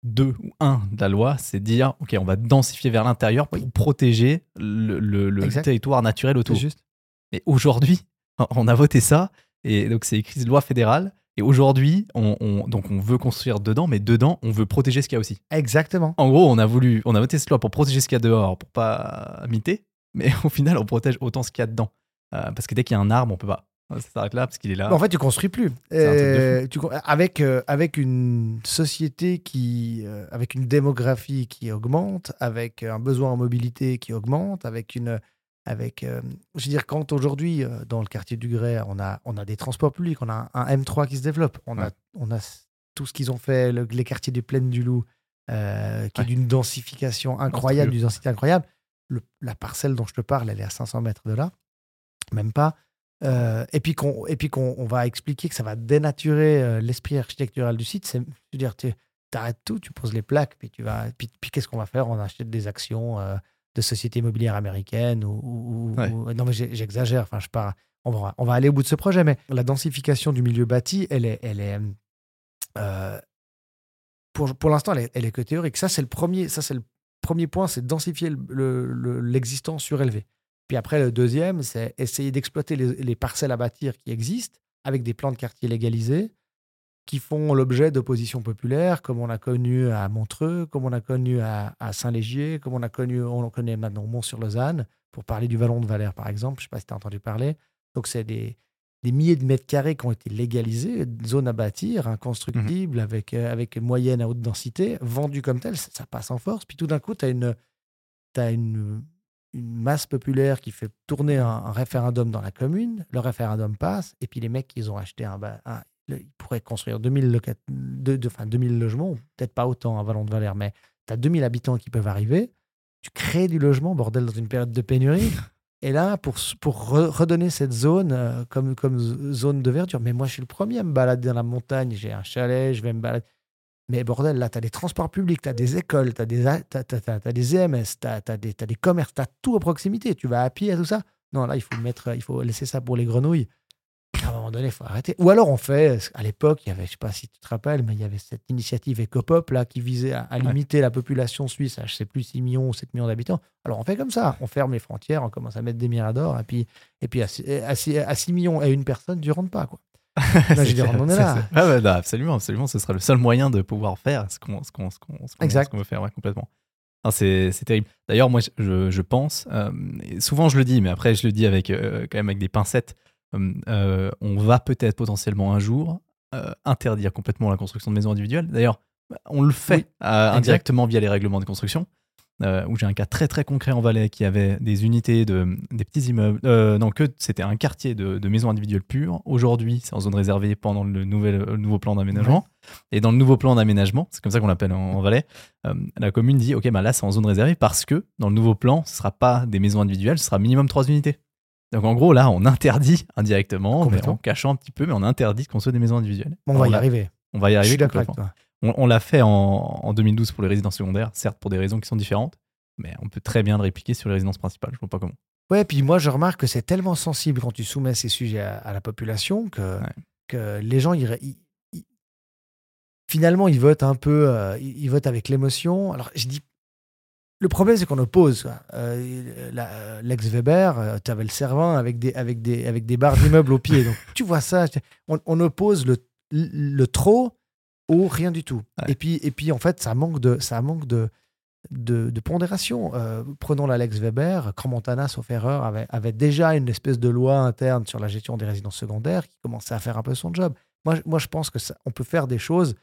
2 ou 1 de la loi, c'est dire OK, on va densifier vers l'intérieur pour protéger le, le territoire naturel autour. Juste. Mais aujourd'hui, on a voté ça, et donc c'est écrit loi fédérale. Et aujourd'hui, on, donc on veut construire dedans, mais dedans, on veut protéger ce qu'il y a aussi. Exactement. En gros, on a voulu, on a voté cette loi pour protéger ce qu'il y a dehors, pour pas miter, mais au final, on protège autant ce qu'il y a dedans. Euh, parce que dès qu'il y a un arbre, on peut pas. Ça s'arrête là parce qu'il est là. En fait, tu construis plus. Euh, tu, avec, euh, avec une société qui, avec une démographie qui augmente, avec un besoin en mobilité qui augmente, avec une, avec, je veux dire, quand aujourd'hui, dans le quartier du Grès, on a, on a des transports publics, on a un, M3 qui se développe, on, a, on a tout ce qu'ils ont fait, les quartiers du Plaine du Loup, qui est d'une densification incroyable, d'une densité incroyable. La parcelle dont je te parle, elle est à 500 mètres de là, même pas. et puis qu'on et puis qu'on on va expliquer que ça va dénaturer l'esprit architectural du site. C'est, dire, tu arrêtes tout, tu poses les plaques, puis tu vas, puis, puis qu'est-ce qu'on va faire? On achète des actions de sociétés immobilières américaines ou, non mais j'exagère enfin je pars on va, on va aller au bout de ce projet mais la densification du milieu bâti elle est elle est euh, pour, pour l'instant elle est, elle est, que théorique ça c'est le premier ça c'est le premier point c'est densifier l'existant le, surélevé puis après le deuxième c'est essayer d'exploiter les, les, parcelles à bâtir qui existent avec des plans de quartier légalisés qui font l'objet d'oppositions populaires, comme on a connu à Montreux, comme on a connu à, Saint-Légier, comme on a connu, on connaît maintenant Mont-sur-Lausanne, pour parler du Vallon de Valère, par exemple. Je ne sais pas si tu as entendu parler. Donc, c'est des, des, milliers de mètres carrés qui ont été légalisés, zone à bâtir, inconstructible, mmh avec, euh, avec moyenne à haute densité, vendus comme tel, ça, passe en force. Puis tout d'un coup, tu as une, as une, une masse populaire qui fait tourner un, référendum dans la commune, le référendum passe, et puis les mecs, ils ont acheté un, un ils pourraient construire 2000, de, de, enfin 2000 logements, peut-être pas autant à Vallon de Valère, mais tu as 2000 habitants qui peuvent arriver, tu crées du logement, bordel, dans une période de pénurie. Et là, pour, pour redonner cette zone euh, comme, comme zone de verdure, mais moi, je suis le premier à me balader dans la montagne, j'ai un chalet, je vais me balader. Mais bordel, là, tu as des transports publics, tu as des écoles, tu as, des, as, des EMS, tu as, des, as commerces, tu as tout à proximité. Tu vas à pied tout ça. Non, là, il faut, mettre, il faut laisser ça pour les grenouilles à un moment donné, il faut arrêter. Ou alors on fait, à l'époque, il y avait, je sais pas si tu te rappelles, mais il y avait cette initiative Ecopop là, qui visait à, limiter la population suisse à, je sais plus, 6 millions ou 7 millions d'habitants. Alors on fait comme ça, on ferme les frontières, on commence à mettre des miradors, et puis, et puis à, 6 millions et une personne, tu rentres pas. Quoi. là, je on est là. Ah bah, absolument, absolument, ce sera le seul moyen de pouvoir faire ce qu'on qu veut faire complètement. C'est terrible. D'ailleurs, moi, je, je pense, euh, souvent je le dis, mais après je le dis avec, euh, quand même avec des pincettes, euh, on va peut-être potentiellement un jour euh, interdire complètement la construction de maisons individuelles. D'ailleurs, on le fait euh, indirectement via les règlements de construction. où j'ai un cas très très concret en Valais qui avait des unités de des petits immeubles non que c'était un quartier de, maisons individuelles pures aujourd'hui c'est en zone réservée pendant le, nouvel, nouveau plan d'aménagement et dans le nouveau plan d'aménagement c'est comme ça qu'on l'appelle en, Valais la commune dit ok bah là c'est en zone réservée parce que dans le nouveau plan ce sera pas des maisons individuelles ce sera minimum trois unités donc en gros, là, on interdit indirectement, en cachant un petit peu, mais on interdit de construire des maisons individuelles. on va y arriver. On va y arriver. On, l'a fait en, 2012 pour les résidences secondaires, certes pour des raisons qui sont différentes, mais on peut très bien le répliquer sur les résidences principales. Je ne vois pas comment. Ouais, puis moi je remarque que c'est tellement sensible quand tu soumets ces sujets à, la population que, que les gens, finalement, ils votent un peu, euh, ils votent avec l'émotion. Alors je dis le problème, c'est qu'on oppose. Euh, L'ex-Weber, euh, tu avais le servant avec des, avec des, avec des barres d'immeubles au pied. Donc, tu vois ça. On, oppose le, le, trop au rien du tout. Et, puis, et puis, en fait, ça manque de, ça manque de, de, pondération. Euh, prenons l'Alex Weber. Crans-Montana, sauf erreur, avait, avait déjà une espèce de loi interne sur la gestion des résidences secondaires qui commençait à faire un peu son job. Moi, moi je pense que on peut faire des choses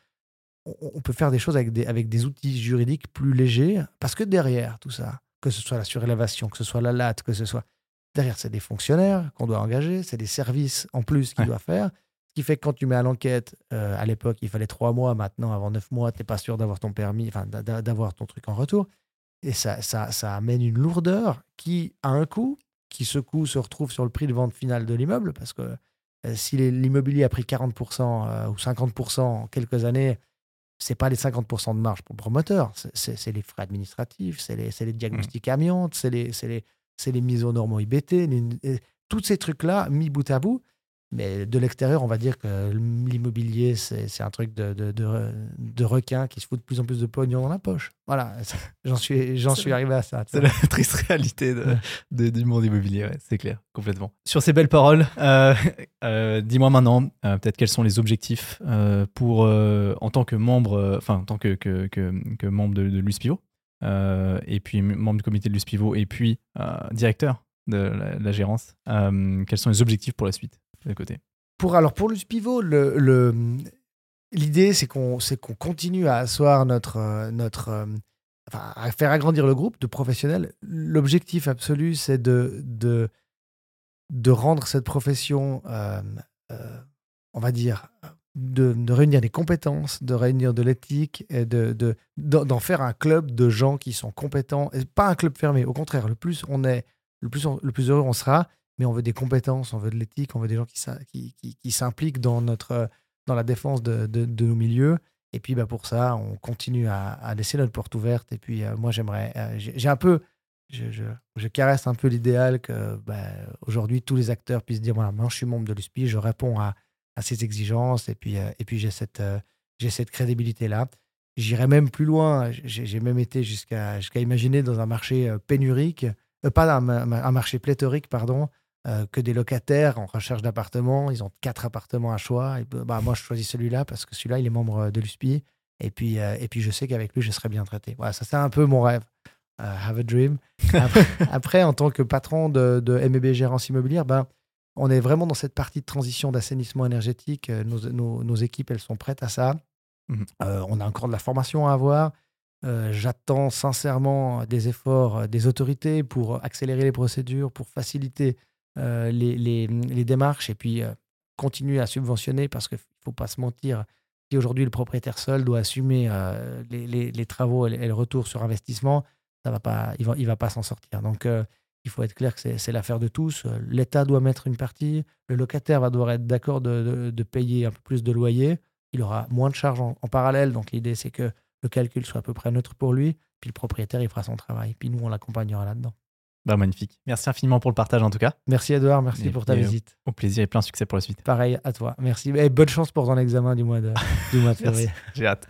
on peut faire des choses avec des, avec des outils juridiques plus légers, parce que derrière tout ça, que ce soit la surélévation, que ce soit la latte, que ce soit... Derrière, c'est des fonctionnaires qu'on doit engager, c'est des services en plus qu'il doit faire. Ce qui fait que quand tu mets à l'enquête, euh, à l'époque, il fallait trois mois, maintenant, avant neuf mois, tu n'es pas sûr d'avoir ton permis, enfin, d'avoir ton truc en retour. Et ça, ça, ça amène une lourdeur qui a un coût, qui ce coût se retrouve sur le prix de vente final de l'immeuble, parce que euh, si l'immobilier a pris 40% euh, ou 50% en quelques années, c'est pas les 50% de marge pour le promoteur, c'est les frais administratifs, c'est les, les, diagnostics mmh. amiantes, c'est les, les, les, mises aux normes IBT, tous ces trucs-là mis bout à bout, mais de l'extérieur, on va dire que l'immobilier, c'est un truc de, de, de, requin qui se fout de plus en plus de pognon dans la poche. Voilà, j'en suis, suis arrivé à ça. C'est la triste réalité de, du monde immobilier, c'est clair, complètement. Sur ces belles paroles, euh, euh, dis-moi maintenant, euh, peut-être quels sont les objectifs pour, en tant que membre, enfin, en tant que, que, que, membre de, de l'USPIVO, et puis membre du comité de l'USPIVO, et puis directeur de la gérance, quels sont les objectifs pour la suite? Pour, Alors, pour le pivot, le, l'idée, c'est qu'on, qu'on continue à asseoir notre. Euh, notre euh, à faire agrandir le groupe de professionnels. L'objectif absolu, c'est de, de, de rendre cette profession, euh, on va dire, de, réunir des compétences, de réunir de l'éthique et de, de, d'en faire un club de gens qui sont compétents. Et pas un club fermé. Au contraire, le plus on est, le plus, le plus heureux on sera, mais on veut des compétences, on veut de l'éthique, on veut des gens qui, qui, qui, s'impliquent dans, notre, dans la défense de, de, nos milieux. Et puis bah, pour ça, on continue à, à laisser notre porte ouverte. Et puis euh, moi, j'aimerais, euh, j'ai un peu, je, je, caresse un peu l'idéal que bah, aujourd'hui, tous les acteurs puissent dire, voilà, moi, je suis membre de l'USPI, je réponds à, à ces exigences, et puis, euh, et puis j'ai cette, j'ai cette crédibilité-là. J'irai même plus loin, j'ai même été jusqu'à jusqu'à imaginer dans un marché pénurique, pas un, marché pléthorique, pardon, euh, que des locataires en recherche d'appartements. Ils ont quatre appartements à choix. Et, bah, moi, je choisis celui-là parce que celui-là, il est membre de l'USPI. Et puis, euh, et puis je sais qu'avec lui, je serai bien traité. Voilà, ça, c'est un peu mon rêve. Euh, have a dream. Après, après, en tant que patron de, de MEB Gérance Immobilière, ben, on est vraiment dans cette partie de transition d'assainissement énergétique. Nos, nos, nos, équipes, elles sont prêtes à ça. Mmh. on a encore de la formation à avoir. J'attends sincèrement des efforts des autorités pour accélérer les procédures, pour faciliter euh, les, les, les, démarches et puis euh, continuer à subventionner parce qu'il ne faut pas se mentir. Si aujourd'hui le propriétaire seul doit assumer euh, les, les, travaux et, le retour sur investissement, ça va pas, il ne va, il va pas s'en sortir. Donc il faut être clair que c'est l'affaire de tous. L'État doit mettre une partie, le locataire va devoir être d'accord de, de, payer un peu plus de loyer. Il aura moins de charges en, en parallèle. Donc l'idée, c'est que le calcul soit à peu près neutre pour lui. Puis le propriétaire, il fera son travail. Puis nous, on l'accompagnera là-dedans. Bah, magnifique. Merci infiniment pour le partage en tout cas. Merci Edouard, merci pour ta visite. Au plaisir et plein succès pour la suite. Pareil à toi. Merci. Et bonne chance pour ton examen du mois de, du mois de février. J'ai hâte.